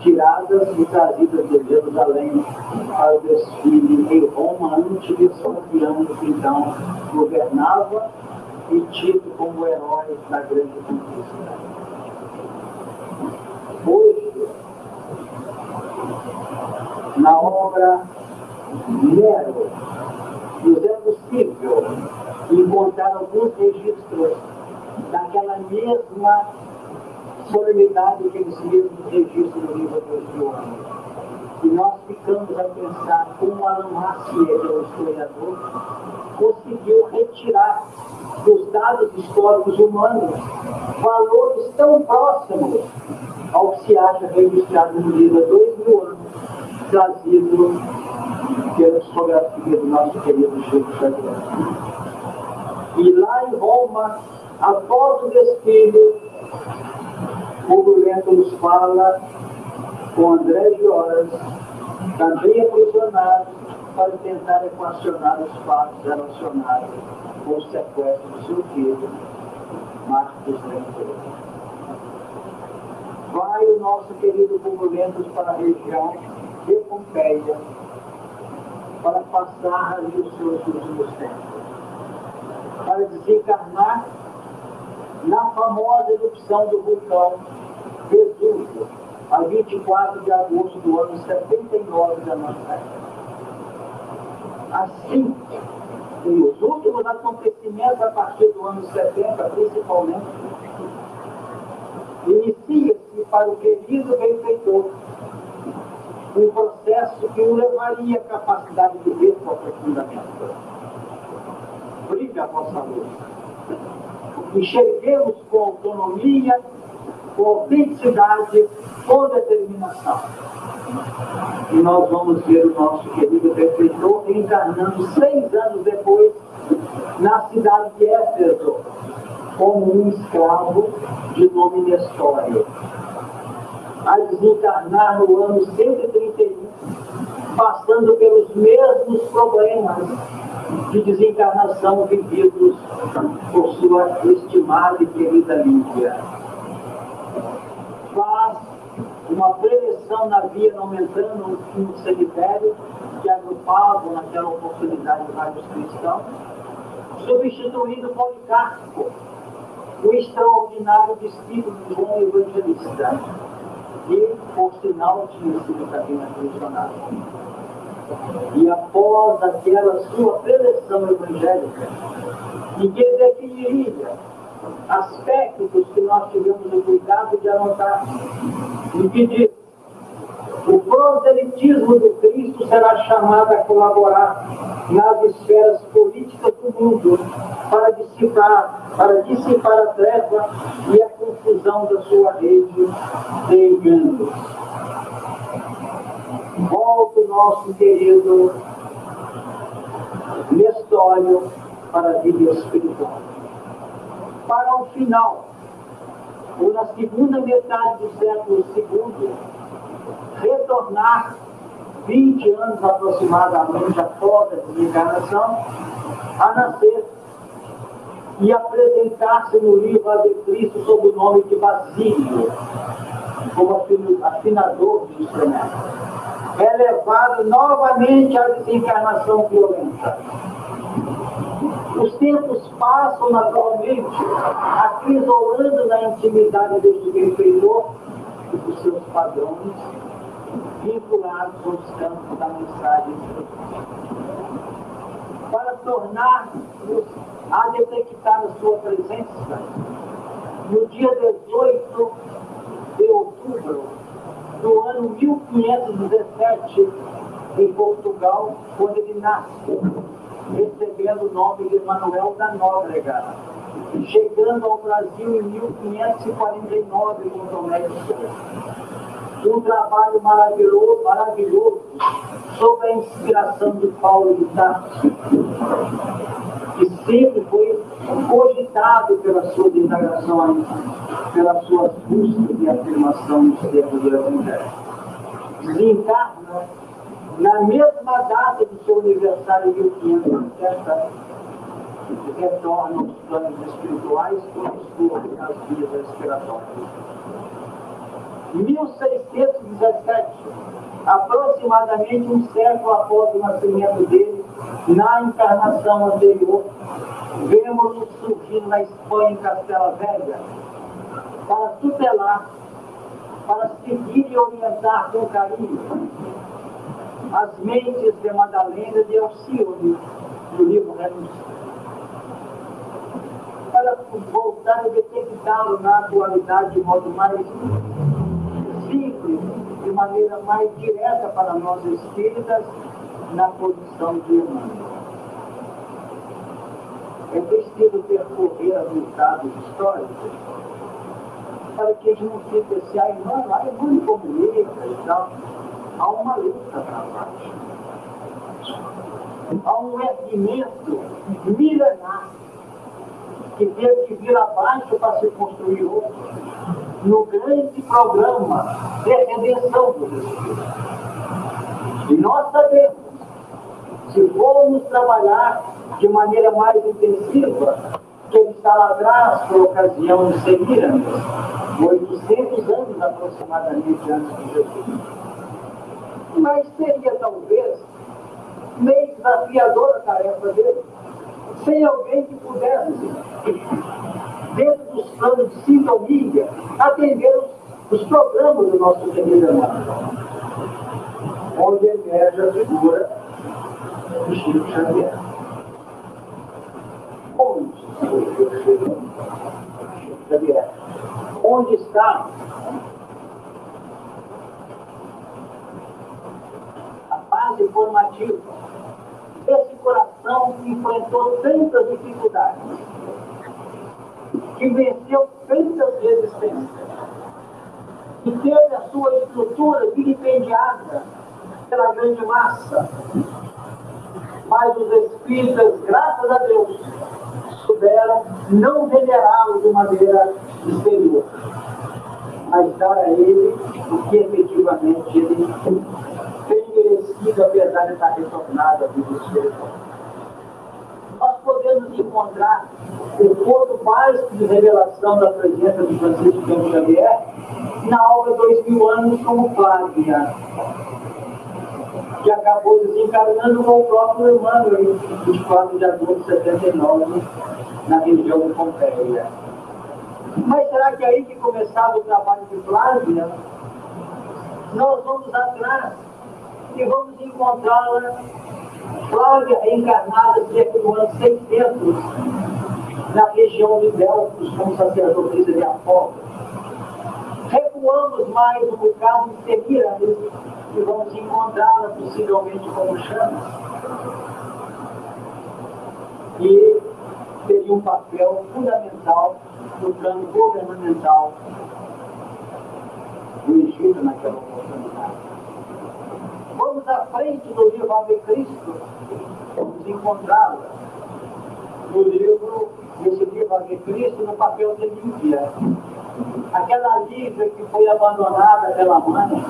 tiradas e trazidas de Jerusalém para o desfile em Roma, antes de Sofiano, que então governava e tido como herói da grande conquista. Hoje, na obra Nero, nos é possível encontrar alguns registros daquela mesma solenidade que eles mesmos registram no livro dos João. E nós ficamos a pensar como Alan Macier, que é o historiador, conseguiu retirar dos dados históricos humanos valores tão próximos ao que se acha registrado no livro há dois mil anos, trazido pela discografia do nosso querido Chico Xavier. E lá em Roma, após o desfile, o nos fala com André Gioras, também aprisionado, para tentar equacionar os fatos relacionados com o sequestro do seu filho, Marcos Ventura. Vai o nosso querido Bulento para a região de Pompeia, para passar ali os seus últimos tempos, para desencarnar na famosa erupção do vulcão Vesúvio, a 24 de agosto do ano 79 da nossa era. Assim, os últimos acontecimentos a partir do ano 70, principalmente, inicia-se para o querido benfeitor um processo que o levaria à capacidade de ver com aprofundamento. Brilha a vossa luz. Enxerguemos com autonomia, com autenticidade, com determinação. E nós vamos ver o nosso querido benfeitor encarnando seis anos depois na cidade de Éfeso, como um escravo de nome Nestório a desencarnar no ano 131, passando pelos mesmos problemas de desencarnação vividos por sua estimada e querida Lídia. Faz uma preleção na via aumentando no cemitério, que agrupavam naquela oportunidade vários cristãos, substituindo Policarpo, o extraordinário discípulo de João Evangelista que, por sinal, tinha sido também aprisionado. E após aquela sua preleção evangélica, e que definiria aspectos que nós tivemos o cuidado de anotar e pedir o proselitismo do Cristo será chamado a colaborar nas esferas políticas do mundo para dissipar, para dissipar a treva e a confusão da sua rede de enganos. Volta o nosso querido Nestório para a vida espiritual. Para o final, ou na segunda metade do século II, retornar 20 anos aproximadamente após a desencarnação, a nascer e apresentar-se no livro de Cristo sob o nome de Basílio, como afinador de instrumentos. É levado novamente à desencarnação violenta. Os tempos passam naturalmente, acrisolando na intimidade deste benfeitor os seus padrões vinculados aos campos da mensagem para tornar-nos a detectar a sua presença no dia 18 de outubro do ano 1517 em Portugal, quando ele nasce, recebendo o nome de Manuel da Nóbrega, chegando ao Brasil em 1549 com Tomé de um trabalho maravilhoso, maravilhoso sob a inspiração de Paulo de Tarso, que sempre foi cogitado pela sua indagações, pelas suas buscas de afirmação nos tempos do Evangelho. Desencarna na mesma data do seu aniversário, 1570, retorna aos planos espirituais todos as vias respiratórias. 1617, aproximadamente um século após o nascimento dele, na encarnação anterior, vemos-no surgir na Espanha, em Castela Velha, para tutelar, para seguir e orientar com carinho as mentes de Madalena de Alcione, do livro Renúncia. Para voltar a detectá-lo na atualidade de modo mais simples, maneira mais direta para nós espíritas, na posição de irmãos. É preciso percorrer resultados históricos para que a gente não fique assim, a irmã, a irmã comunica e tal. Há uma luta para baixo. Há um erguimento milenar que teve que vir abaixo para se construir outro, no grande programa de redenção dos Espíritos. E nós sabemos, se formos trabalhar de maneira mais intensiva, que ele está lá atrás, por ocasião de Semiramis, 800 anos aproximadamente antes de Jesus. Mas seria talvez meio desafiadora a tarefa dele sem alguém que pudesse, dentro dos planos de sintonia, atender os, programas do nosso querido onde emerge a figura de Chico Xavier. Onde Chico Xavier? Onde está a base formativa esse coração que enfrentou tantas dificuldades, que venceu tantas resistências, que teve a sua estrutura vilipendiada pela grande massa. Mas os espíritas, graças a Deus, souberam não venerá-lo de maneira exterior, mas dar a ele o que efetivamente ele merecido, apesar de estar retornado à vida espiritual. Podemos encontrar o ponto básico de revelação da presença de Francisco de Xavier na obra Dois Mil Anos como Flávia, que acabou desencarnando com o próprio Emmanuel em 24 de agosto de 79, na região de Pompeia. Mas será que é aí que começava o trabalho de Flávia? Nós vamos atrás e vamos encontrá-la, Flávia reencarnada cerca do ano 600, na região de Delfos, como sacerdotisa de Apolo. Recuamos mais um bocado em Semiramis e vamos encontrá-la possivelmente como chama. E teria um papel fundamental no plano governamental do Egito naquela oportunidade. Vamos à frente do livro Ave Cristo, vamos encontrá-la no livro, nesse livro Ave Cristo, no papel de Lívia. Aquela Lívia que foi abandonada pela mãe,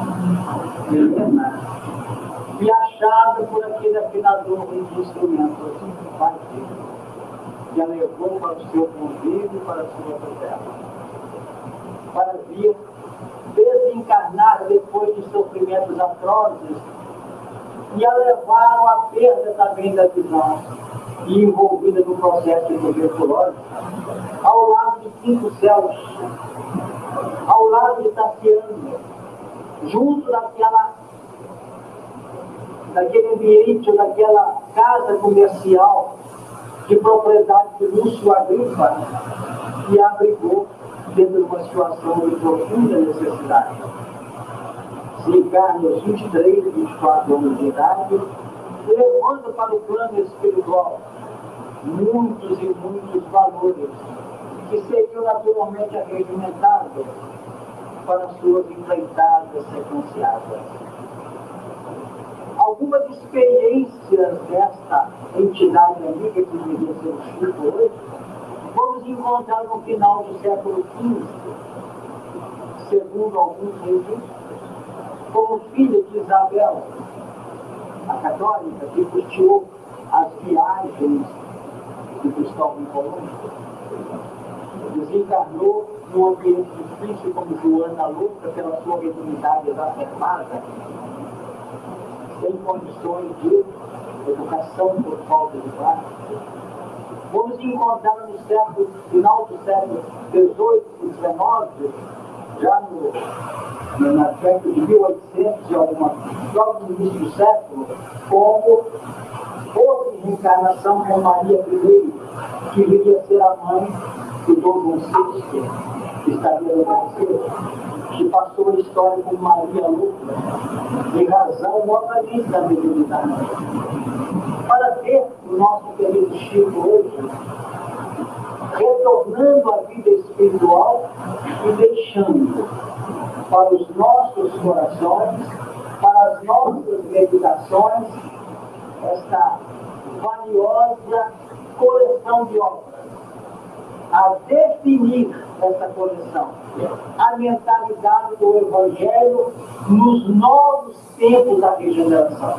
Helena, e achada por aquele afinador de instrumentos, pai que a levou para o seu convívio, para a sua terra, para vir desencarnar depois atrozes e a levaram à perda também da visão e envolvida no processo de tuberculose, ao lado de cinco céus, ao lado de Tassiano, junto daquela, daquele ambiente, daquela casa comercial de propriedade de Lúcio Agripa, que abrigou dentro de uma situação de profunda necessidade encarna aos 23, 24 anos de idade, levando para o plano espiritual muitos e muitos valores que seriam naturalmente arregimentados para suas empreitadas sequenciadas. Algumas experiências desta entidade amiga que deveria ser o Chico hoje, vamos encontrar no final do século XV, segundo alguns registros, como filho de Isabel, a católica, que custeou as viagens de Cristóvão Colombo. Desencarnou num ambiente difícil como Joana Luca, pela sua mediunidade exacerbada, sem condições de educação por falta de base. Vamos encontrar no século, final do século XVIII e XIX, já no, na década de 1800 e alguma logo no início do século, como outra reencarnação com Maria I, que viria ser a mãe do Dom VI, que estaria no Brasil, que passou a história com Maria Lucas, em razão novamente da mediunidade. Para ver o nosso querido Chico hoje, retornando à vida espiritual e deixando para os nossos corações, para as nossas meditações, esta valiosa coleção de obras. A definir essa coleção, a mentalidade do Evangelho nos novos tempos da regeneração.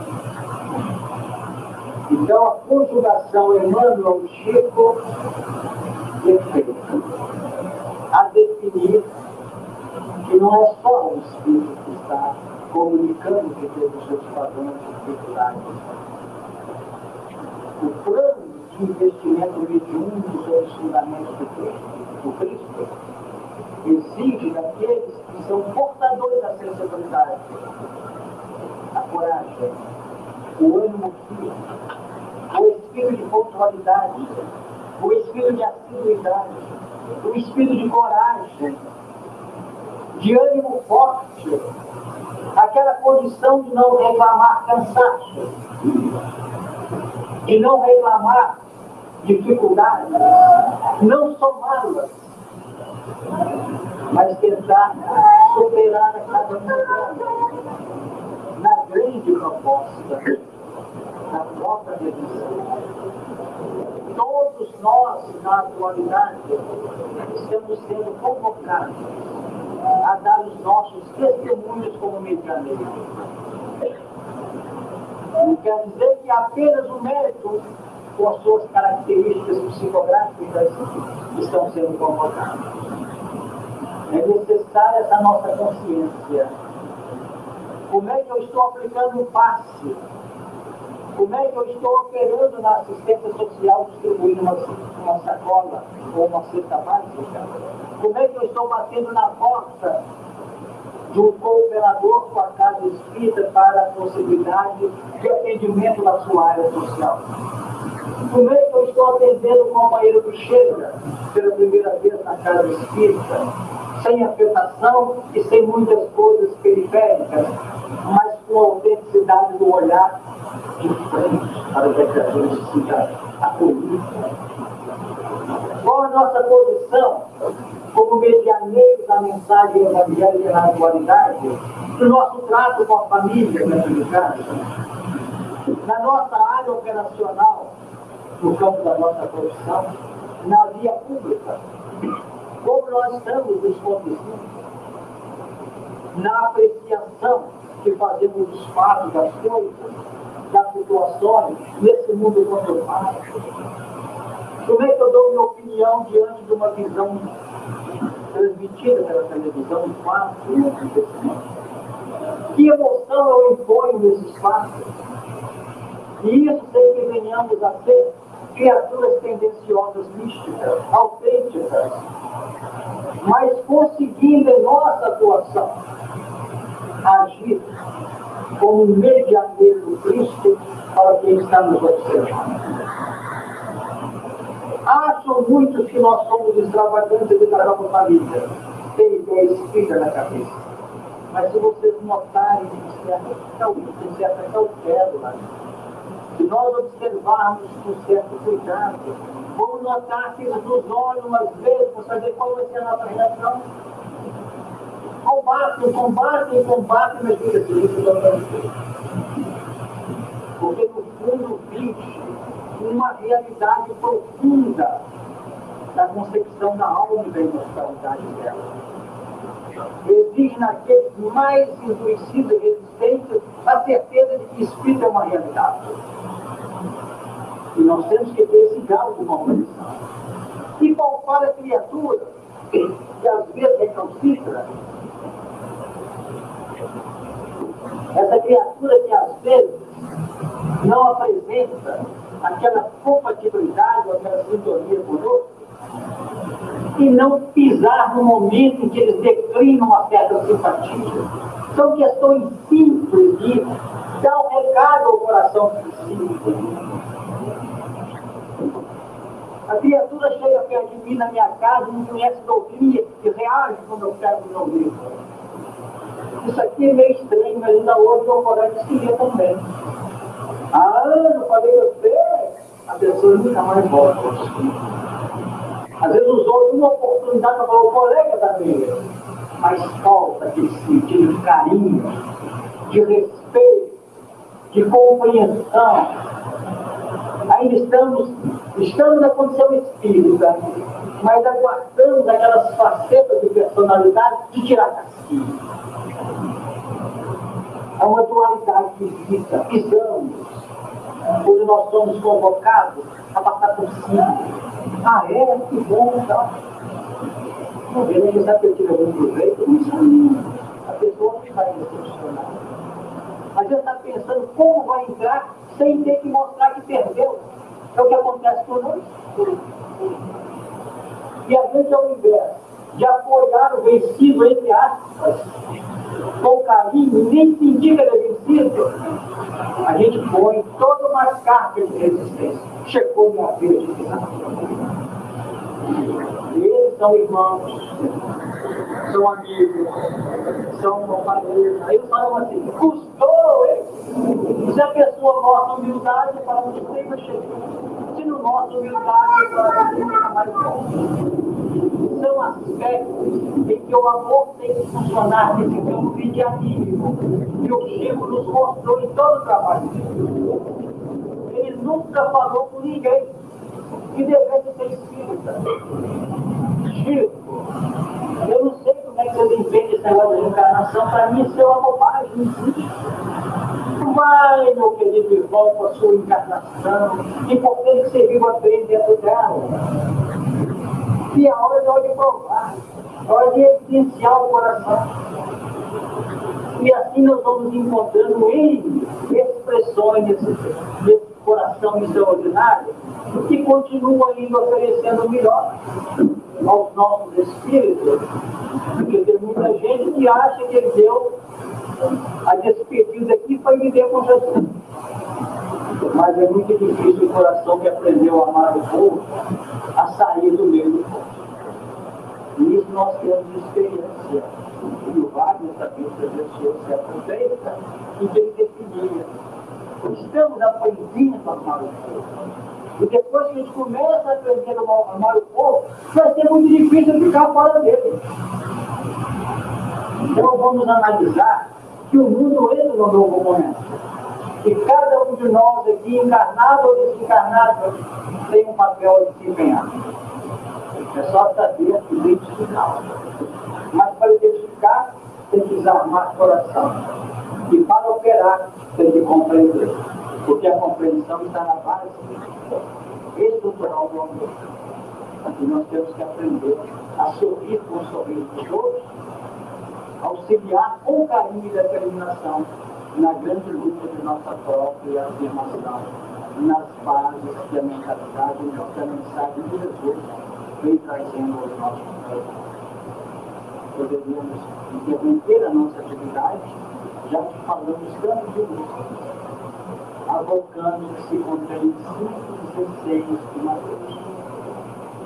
Então, a conjugação Emmanuel Chico, perfeito, a definir que não é só o Espírito que está comunicando que todos os seus padrões espirituais. O plano de investimento mediúnico sobre os fundamentos do Cristo, Cristo exige daqueles que são portadores da sensibilidade a coragem, o ânimo firme, o espírito de pontualidade, o espírito de assiduidade, o espírito de coragem, de ânimo forte, aquela condição de não reclamar cansaço, de não reclamar dificuldades, não somá-las, mas tentar superar a cada momento na grande proposta da própria redenção. Todos nós, na atualidade, estamos sendo convocados a dar os nossos testemunhos como medianeiros. Não quer dizer que apenas o mérito com as suas características psicográficas estão sendo convocados. É necessária essa nossa consciência. Como é que eu estou aplicando o passe? Como é que eu estou operando na assistência social distribuindo uma, uma sacola ou uma cesta básica? Como é que eu estou batendo na porta do cooperador com a casa espírita para a possibilidade de atendimento na sua área social? Como é que eu estou atendendo o companheiro que chega pela primeira vez na casa espírita, sem afetação e sem muitas coisas periféricas, mas com a autenticidade do olhar frente para a criatura se sinta acolhida? Qual a nossa posição? Como medianeiros da mensagem evangélica na atualidade, no nosso trato com a família casa, na nossa área operacional, no campo da nossa profissão, na via pública, como nós estamos nos conduzindo, na apreciação que fazemos dos fatos, das coisas, das situações, nesse mundo conturbado. Como é que eu dou minha opinião diante de uma visão transmitida pela televisão, de fatos, Que emoção eu imponho nesses fatos? E isso sem que venhamos a ser criaturas tendenciosas místicas, autênticas, mas conseguindo em nossa atuação agir como medianeiro do Cristo para quem está nos observando. Acham muitos que nós somos extravagantes de casal com família. Tem ideia escrita na cabeça. Mas se vocês notarem de certa cautela, se nós observarmos com certo cuidado, vamos notar que eles nos olham às vezes para saber qual vai ser a nossa reação. Combatem, combatem, combatem, mas fica assim, isso não Porque no fundo vive uma realidade profunda da concepção da alma e da imortalidade dela. Exige naqueles mais endurecidos e resistentes a certeza de que espírito é uma realidade. E nós temos que ter esse diálogo com a humanidade. E palpar a criatura, que às vezes recalcitra, essa criatura que às vezes não apresenta aquela compatibilidade, aquela sintonia conosco, e não pisar no momento em que eles declinam uma certa simpatia. São questões simples de dar um recado ao coração psíquico. A criatura chega perto de mim na minha casa, não conhece doutrina e reage quando eu quero me ouvir. Isso aqui é meio estranho, mas ainda hoje o corante queria também. Ah, não falei você, a pessoa nunca mais volta. Às vezes usou uma oportunidade para falar o colega da mesa, mas falta aquele sentido de carinho, de respeito, de compreensão. Ainda estamos, estamos na condição espírita, mas aguardamos aquelas facetas de personalidade de tirar castigo. É uma dualidade que fica, pisamos, quando nós somos convocados a passar por cima. Ah, é? Que bom, então. Não vê, nem sabe que eu tive algum proveito, não sabe. A pessoa que vai decepcionar. Mas já está pensando como vai entrar sem ter que mostrar que perdeu. É o que acontece conosco. E a gente, ao invés de apoiar o vencido, entre aspas, com carinho, nem sentir que ele é vencido, a gente põe toda uma carga de resistência. Chegou minha vez de final. Eles são irmãos, são amigos, são companheiros. Aí falam assim, custou, hein? Se a pessoa mostra humildade, fala, mas chegou se não mostra humildade, fala, nunca mais volta. São aspectos em que o amor tem que funcionar nesse campo medianímico, que o Chico nos mostrou em todo o trabalho. Ele nunca falou com ninguém que devesse ser espírita. Chico, eu não sei como é que você entende esse negócio de encarnação, para mim isso é uma bobagem. Vai, meu querido irmão, com a sua encarnação, importante que você viva bem dentro dela. E a hora de provar, a hora de evidenciar o coração. E assim nós vamos encontrando em expressões desse, desse coração extraordinário que continua ainda oferecendo melhor aos nossos espíritos. Porque tem muita gente que acha que ele deu a despedida aqui para viver com Jesus. Mas é muito difícil o coração que aprendeu a amar o povo a sair do meio do povo. E isso nós temos experiência. E o Wagner também presenciou se aproveita e ele definia. Estamos aprendendo a amar o povo. E depois que a gente começa a aprender a amar o povo, vai ser muito difícil ficar fora dele. Então vamos analisar que o mundo entra no novo momento. E cada um de nós aqui, encarnado ou desencarnado, tem um papel a desempenhar. É só saber identificar. Mas para identificar, tem que usar mais coração. E para operar, tem que compreender. Porque a compreensão está na base estrutural do amor. E nós temos que aprender a sorrir com o sorriso dos outros auxiliar com carinho e determinação na grande luta de nossa própria afirmação, nas bases que a mentalidade e a mensagem de Jesus vem trazendo aos nossos corações. Poderíamos interromper a nossa atividade, já que falamos tanto de luz, avocando que se contém cinco desejos de Mateus.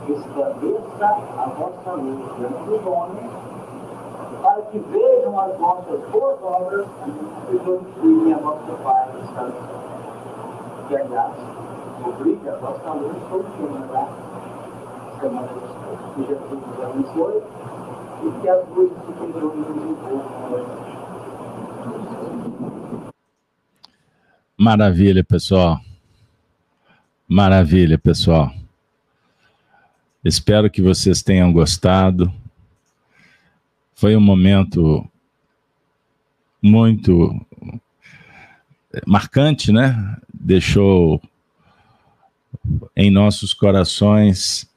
Esclareça a vossa luz diante dos homens para que vejam as nossas boas obras e glorifiquem a vosso Pai que está no céu. Que, aliás, obriga a vossa luz continuará semana de Que Jesus nos abençoe e que as luzes se continuem nos envolvam Maravilha, pessoal. Maravilha, pessoal. Espero que vocês tenham gostado. Foi um momento muito marcante, né? Deixou em nossos corações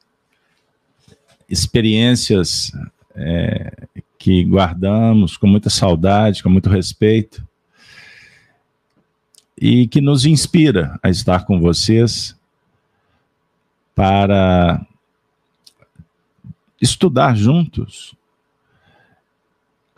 experiências é, que guardamos com muita saudade, com muito respeito, e que nos inspira a estar com vocês para estudar juntos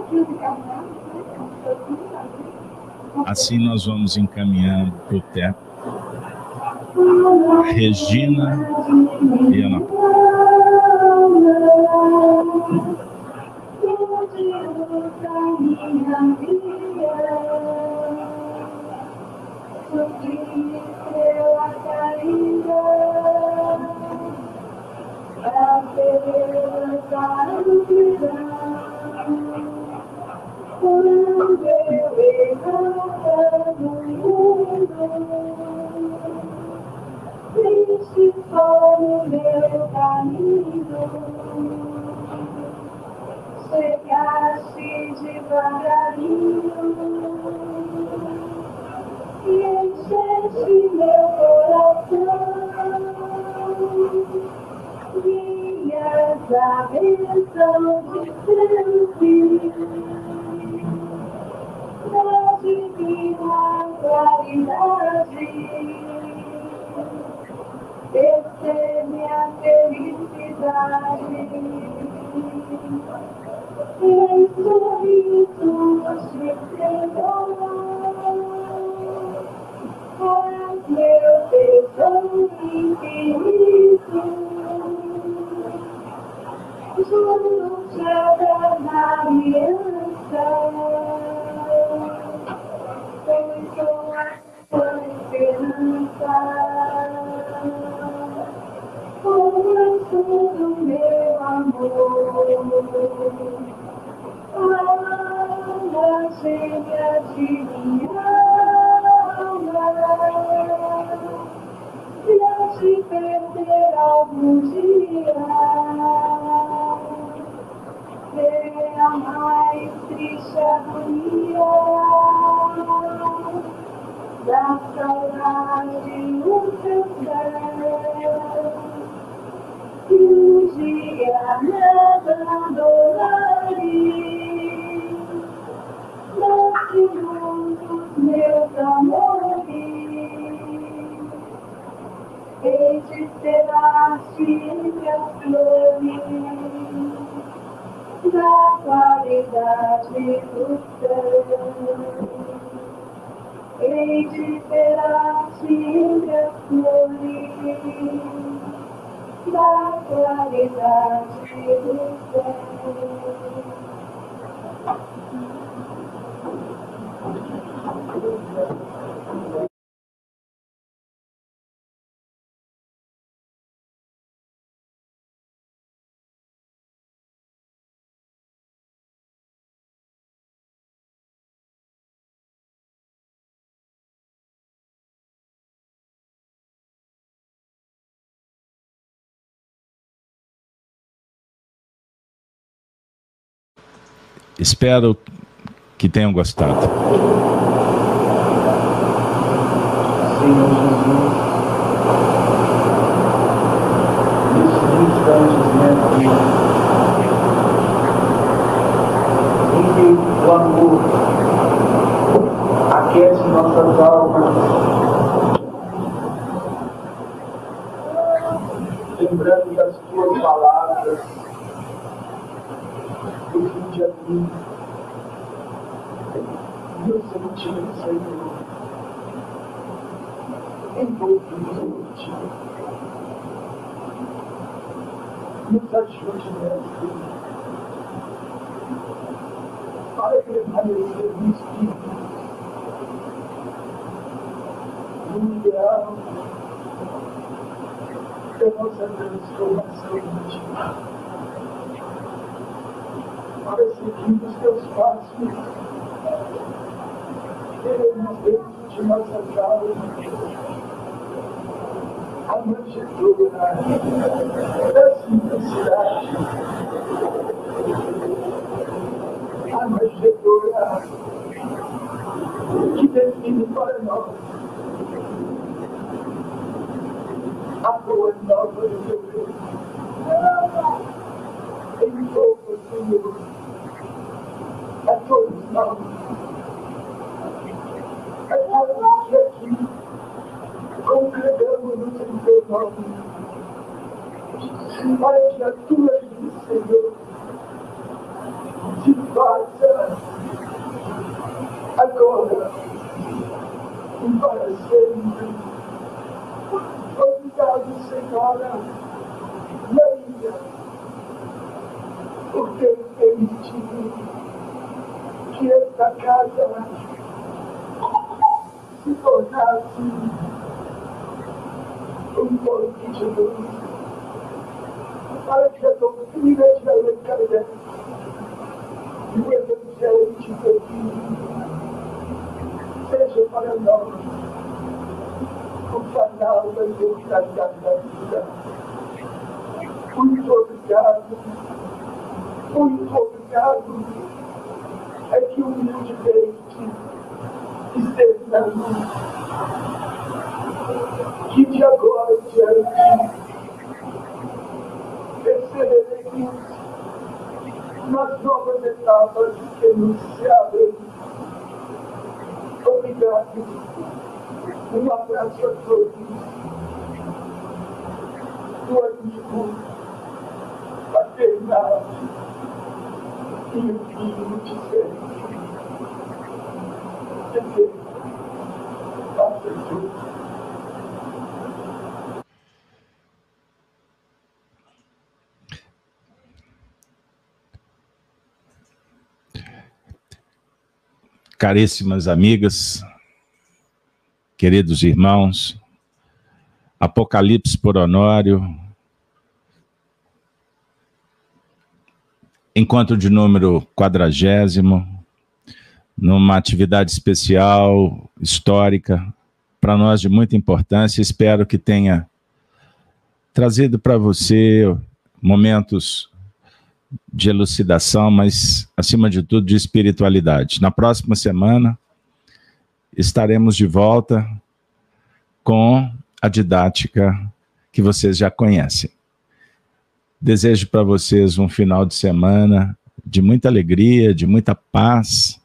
aqui os encaminhados, né? Assim nós vamos encaminhando para o teto. Regina e Ana. Quando triste foi o meu caminho. Chegaste devagarinho e encheste meu coração. Minhas aventuras de sempre da divina claridade. Percebe a felicidade e em sorrisos de perdão. Faz meu tesão infinito. Juro te da aliança com a esperança. Coração do da saudade o teu céu. Que um dia me abandonaria, doce mundo, meus amores. Esperar-te entre as flores da qualidade do céu hei de ter-te entre as flores da claridade do céu. Espero que tenham gostado. Senhor Jesus, nesses instantes, né, em que o amor aquece nossas almas, lembrando das tuas palavras, de mim. Meu sentimento, Senhor, envolve-nos em ti. Nos ajude, mestre, para permanecer no Espírito, no ideal da nossa transformação íntima para seguir os teus passos. Queremos dentro de nossa casa a manjedoura da simplicidade, a manjedoura que define para nós a boa nova do teu Deus Senhor, a todos nós, a todos que aqui congregamos em teu nome, para que a tua luz, Senhor, se faça agora e para sempre. Obrigado, Senhora Maria, por ter permitido que esta casa se tornasse um ponto de luz para que a doutrina de Allan Kardec e o Evangelho de Deus seja para nós o canal da imortalidade da vida. Muito obrigado, muito obrigado. É que humildemente externamos que de agora em diante perceberemos nas novas etapas que nos se abrem Obrigado. Um abraço a todos. Do amigo paternal e o filho de sempre. Que Deus faça tudo. Caríssimas amigas, queridos irmãos, Apocalipse por Honório, encontro de número quadragésimo, numa atividade especial, histórica, para nós de muita importância. Espero que tenha trazido para você momentos de elucidação, mas acima de tudo de espiritualidade. Na próxima semana estaremos de volta com a didática que vocês já conhecem. Desejo para vocês um final de semana de muita alegria, de muita paz,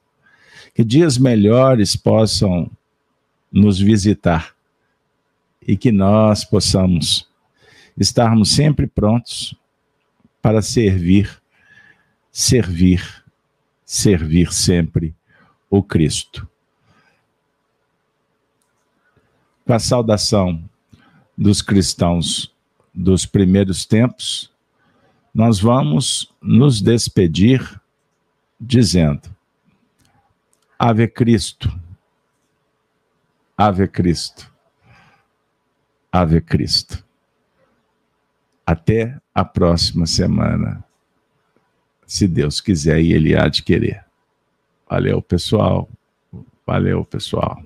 que dias melhores possam nos visitar e que nós possamos estarmos sempre prontos para servir, servir, servir sempre o Cristo. Com a saudação dos cristãos dos primeiros tempos, nós vamos nos despedir dizendo: Ave Cristo, Ave Cristo, Ave Cristo. Até a próxima semana, se Deus quiser e Ele há de querer. Valeu, pessoal. Valeu, pessoal.